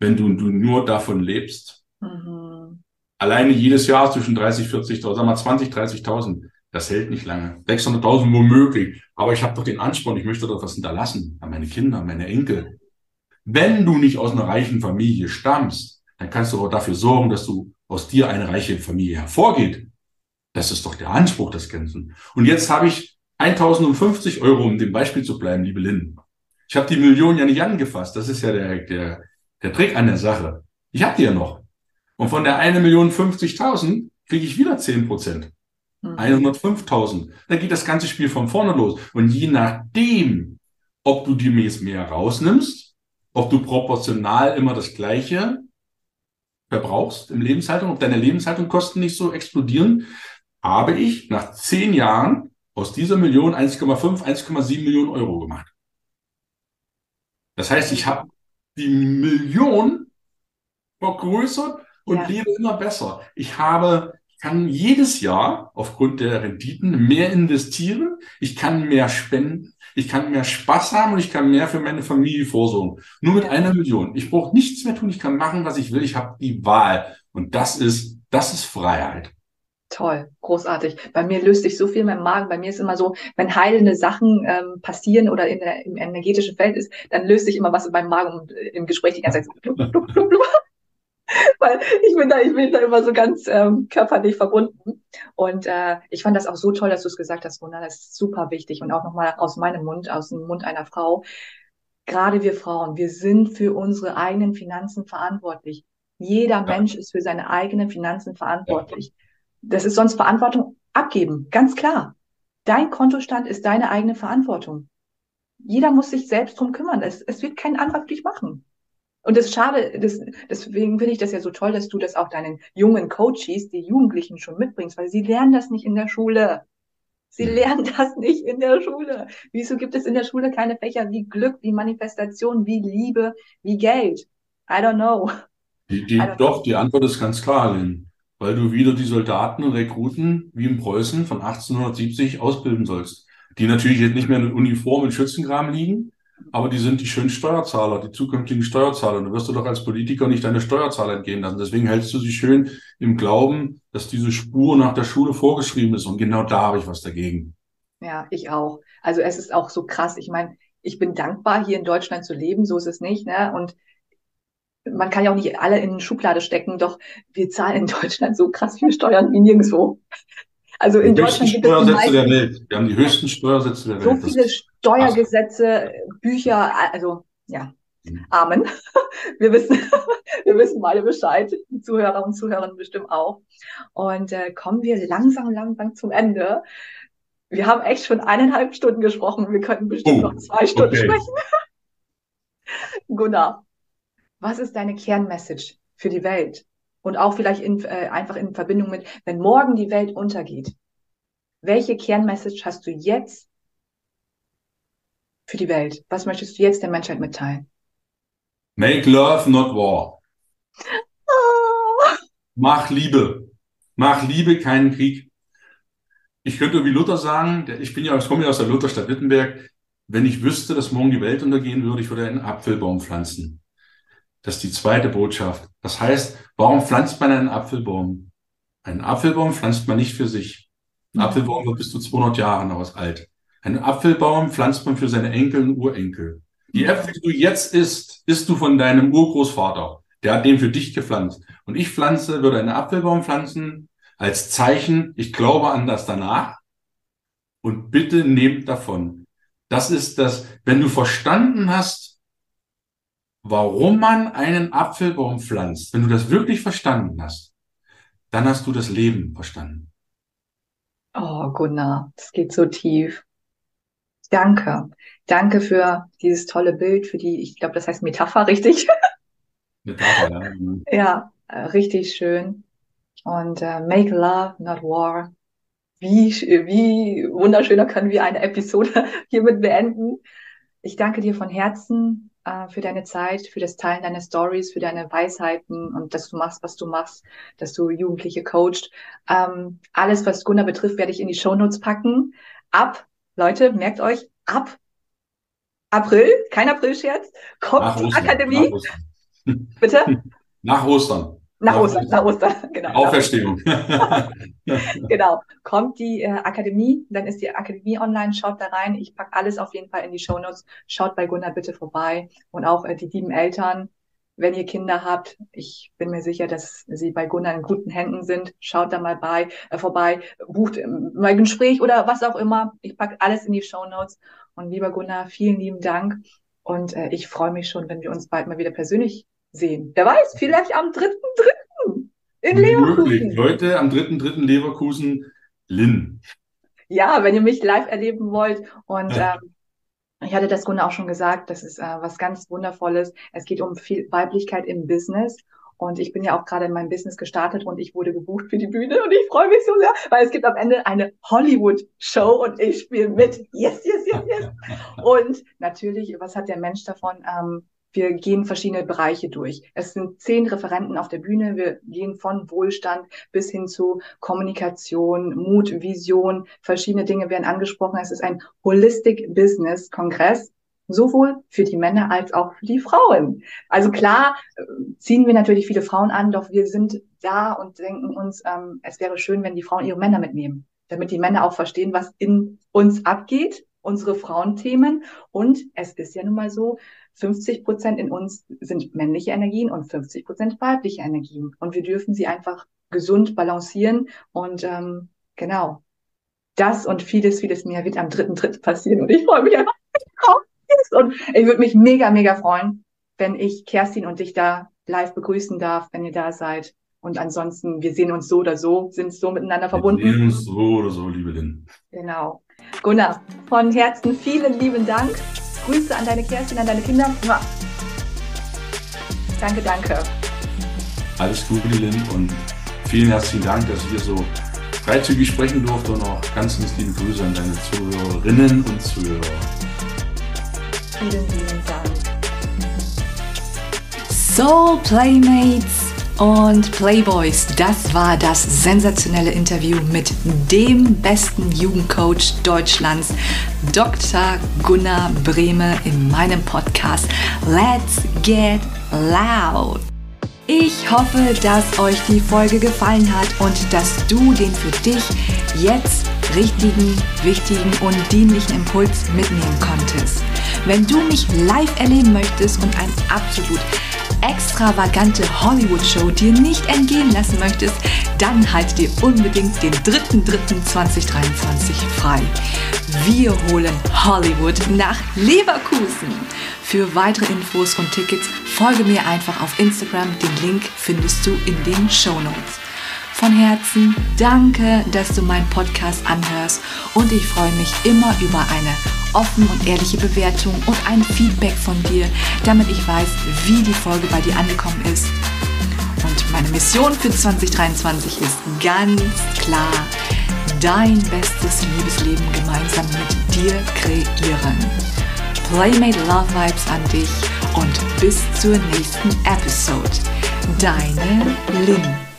wenn du, du nur davon lebst? Mhm. Alleine jedes Jahr zwischen 30, 40.000, sag mal 20, 30.000. Das hält nicht lange. 600.000 womöglich. Aber ich habe doch den Ansporn, ich möchte doch was hinterlassen an meine Kinder, an meine Enkel. Wenn du nicht aus einer reichen Familie stammst, dann kannst du auch dafür sorgen, dass du aus dir eine reiche Familie hervorgeht. Das ist doch der Anspruch des Ganzen. Und jetzt habe ich 1050 Euro, um dem Beispiel zu bleiben, liebe Lynn. Ich habe die Million ja nicht angefasst. Das ist ja der, der, der Trick an der Sache. Ich habe die ja noch. Und von der 1 Million 50.000 kriege ich wieder 10 Prozent. Mhm. 105.000. Dann geht das ganze Spiel von vorne los. Und je nachdem, ob du dir mehr rausnimmst, ob du proportional immer das Gleiche verbrauchst im Lebenshaltung, ob deine Lebenshaltungskosten nicht so explodieren, habe ich nach zehn Jahren aus dieser Million 1,5, 1,7 Millionen Euro gemacht. Das heißt, ich habe die Million vergrößert und ja. lebe immer besser. Ich habe, kann jedes Jahr aufgrund der Renditen mehr investieren. Ich kann mehr spenden. Ich kann mehr Spaß haben und ich kann mehr für meine Familie vorsorgen. Nur mit einer Million. Ich brauche nichts mehr tun. Ich kann machen, was ich will. Ich habe die Wahl. Und das ist, das ist Freiheit. Toll, großartig. Bei mir löst sich so viel in meinem Magen. Bei mir ist immer so, wenn heilende Sachen ähm, passieren oder in der, im energetischen Feld ist, dann löst sich immer was in meinem Magen und äh, im Gespräch die ganze Zeit. Blub, blub, blub, blub. Weil ich bin da, ich bin da immer so ganz ähm, körperlich verbunden. Und äh, ich fand das auch so toll, dass du es gesagt hast, Wunder. Das ist super wichtig. Und auch nochmal aus meinem Mund, aus dem Mund einer Frau. Gerade wir Frauen, wir sind für unsere eigenen Finanzen verantwortlich. Jeder ja. Mensch ist für seine eigenen Finanzen verantwortlich. Ja. Das ist sonst Verantwortung abgeben, ganz klar. Dein Kontostand ist deine eigene Verantwortung. Jeder muss sich selbst drum kümmern. Es, es wird kein anderer für dich machen. Und das ist schade, das, deswegen finde ich das ja so toll, dass du das auch deinen jungen Coaches, die Jugendlichen schon mitbringst, weil sie lernen das nicht in der Schule. Sie lernen das nicht in der Schule. Wieso gibt es in der Schule keine Fächer wie Glück, wie Manifestation, wie Liebe, wie Geld? I don't know. Die, die, don't doch, know. die Antwort ist ganz klar, Lynn. Weil du wieder die Soldaten und Rekruten wie in Preußen von 1870 ausbilden sollst. Die natürlich jetzt nicht mehr in Uniform und Schützengraben liegen, aber die sind die schönen Steuerzahler, die zukünftigen Steuerzahler. Und du wirst du doch als Politiker nicht deine Steuerzahler entgehen lassen. Deswegen hältst du sie schön im Glauben, dass diese Spur nach der Schule vorgeschrieben ist. Und genau da habe ich was dagegen. Ja, ich auch. Also es ist auch so krass. Ich meine, ich bin dankbar, hier in Deutschland zu leben. So ist es nicht. Ne? Und man kann ja auch nicht alle in eine Schublade stecken, doch wir zahlen in Deutschland so krass viele Steuern wie nirgendwo. Also in die Deutschland gibt es die meisten, der Welt. Wir haben die höchsten Steuersätze der Welt. So viele Steuergesetze, Bücher, also ja, mhm. Amen. Wir wissen, wir wissen beide Bescheid, die Zuhörer und Zuhörerinnen bestimmt auch. Und äh, kommen wir langsam, langsam zum Ende. Wir haben echt schon eineinhalb Stunden gesprochen. Wir könnten bestimmt oh, noch zwei Stunden okay. sprechen. Gunnar, was ist deine Kernmessage für die Welt? Und auch vielleicht in, äh, einfach in Verbindung mit, wenn morgen die Welt untergeht. Welche Kernmessage hast du jetzt für die Welt? Was möchtest du jetzt der Menschheit mitteilen? Make love, not war. Oh. Mach Liebe. Mach Liebe, keinen Krieg. Ich könnte wie Luther sagen, ich bin ja, ich komme ja aus der Lutherstadt Wittenberg, wenn ich wüsste, dass morgen die Welt untergehen würde, ich würde einen Apfelbaum pflanzen. Das ist die zweite Botschaft. Das heißt, warum pflanzt man einen Apfelbaum? Einen Apfelbaum pflanzt man nicht für sich. Ein Apfelbaum wird bis zu 200 Jahre aus alt. Einen Apfelbaum pflanzt man für seine Enkel und Urenkel. Die Äpfel, die du jetzt isst, isst du von deinem Urgroßvater. Der hat den für dich gepflanzt. Und ich pflanze, würde einen Apfelbaum pflanzen als Zeichen, ich glaube an das danach. Und bitte nehmt davon. Das ist das, wenn du verstanden hast, warum man einen Apfelbaum pflanzt, wenn du das wirklich verstanden hast, dann hast du das Leben verstanden. Oh, Gunnar, das geht so tief. Danke. Danke für dieses tolle Bild, für die, ich glaube, das heißt Metapher, richtig? Metapher, ja. ja, äh, richtig schön. Und uh, make love, not war. Wie, wie wunderschöner können wir eine Episode hiermit beenden. Ich danke dir von Herzen äh, für deine Zeit, für das Teilen deiner Stories, für deine Weisheiten und dass du machst, was du machst, dass du Jugendliche coacht. Ähm, alles, was Gunnar betrifft, werde ich in die Shownotes packen. Ab, Leute, merkt euch, ab April, kein April-Scherz, kommt die Akademie. Bitte? Nach Ostern. Nach Ostern, nach Ostern, genau. Auferstehung. genau. Kommt die äh, Akademie, dann ist die Akademie online, schaut da rein. Ich pack alles auf jeden Fall in die Show Notes. Schaut bei Gunnar bitte vorbei. Und auch äh, die lieben Eltern, wenn ihr Kinder habt, ich bin mir sicher, dass sie bei Gunnar in guten Händen sind. Schaut da mal bei, äh, vorbei, bucht äh, mal ein Gespräch oder was auch immer. Ich pack alles in die Show Notes. Und lieber Gunnar, vielen lieben Dank. Und äh, ich freue mich schon, wenn wir uns bald mal wieder persönlich sehen. Wer weiß, vielleicht am 3.3. in Leverkusen. Möglich. Leute, am 3.3. Leverkusen, Lynn. Ja, wenn ihr mich live erleben wollt. Und ja. ähm, ich hatte das Grunde auch schon gesagt, das ist äh, was ganz Wundervolles. Es geht um viel Weiblichkeit im Business. Und ich bin ja auch gerade in meinem Business gestartet und ich wurde gebucht für die Bühne und ich freue mich so sehr, weil es gibt am Ende eine Hollywood-Show und ich spiele mit. Yes, yes, yes, yes. Und natürlich, was hat der Mensch davon? Ähm, Wir gehen verschiedene Bereiche durch. Es sind zehn Referenten auf der Bühne. Wir gehen von Wohlstand bis hin zu Kommunikation, Mut, Vision. Verschiedene Dinge werden angesprochen. Es ist ein Holistic Business Kongress sowohl für die Männer als auch für die Frauen. Also klar äh, ziehen wir natürlich viele Frauen an, doch wir sind da und denken uns, ähm, es wäre schön, wenn die Frauen ihre Männer mitnehmen, damit die Männer auch verstehen, was in uns abgeht, unsere Frauenthemen. Und es ist ja nun mal so, 50 Prozent in uns sind männliche Energien und 50 Prozent weibliche Energien. Und wir dürfen sie einfach gesund balancieren. Und ähm, genau, das und vieles, vieles mehr wird am dritten Dritt passieren. Und ich freue mich einfach und ich würde mich mega, mega freuen, wenn ich Kerstin und dich da live begrüßen darf, wenn ihr da seid. Und ansonsten, wir sehen uns so oder so, sind so miteinander verbunden. Wir sehen uns so oder so, liebe Lynn. Genau. Gunnar, von Herzen vielen lieben Dank. Grüße an deine Kerstin, an deine Kinder. Danke, danke. Alles Gute, Lynn, und vielen herzlichen Dank, dass ich hier so freizügig sprechen durfte und auch ganz, ganz liebe Grüße an deine Zuhörerinnen und Zuhörer. Vielen, vielen Dank. Soul Playmates und Playboys, das war das sensationelle Interview mit dem besten Jugendcoach Deutschlands, Dr. Gunnar Brehme in meinem Podcast Let's Get Loud. Ich hoffe, dass euch die Folge gefallen hat und dass du den für dich jetzt richtigen, wichtigen und dienlichen Impuls mitnehmen konntest. Wenn du mich live erleben möchtest und eine absolut extravagante Hollywood-Show dir nicht entgehen lassen möchtest, dann halte dir unbedingt den 3.3.2023 frei. Wir holen Hollywood nach Leverkusen. Für weitere Infos und Tickets folge mir einfach auf Instagram. Den Link findest du in den Show Notes. Von Herzen danke, dass du meinen Podcast anhörst und ich freue mich immer über eine offene und ehrliche Bewertung und ein Feedback von dir, damit ich weiß, wie die Folge bei dir angekommen ist. Und meine Mission für 2023 ist ganz klar, dein bestes Liebesleben gemeinsam mit dir kreieren. Playmate Love Vibes an dich und bis zur nächsten Episode. Deine Lynn.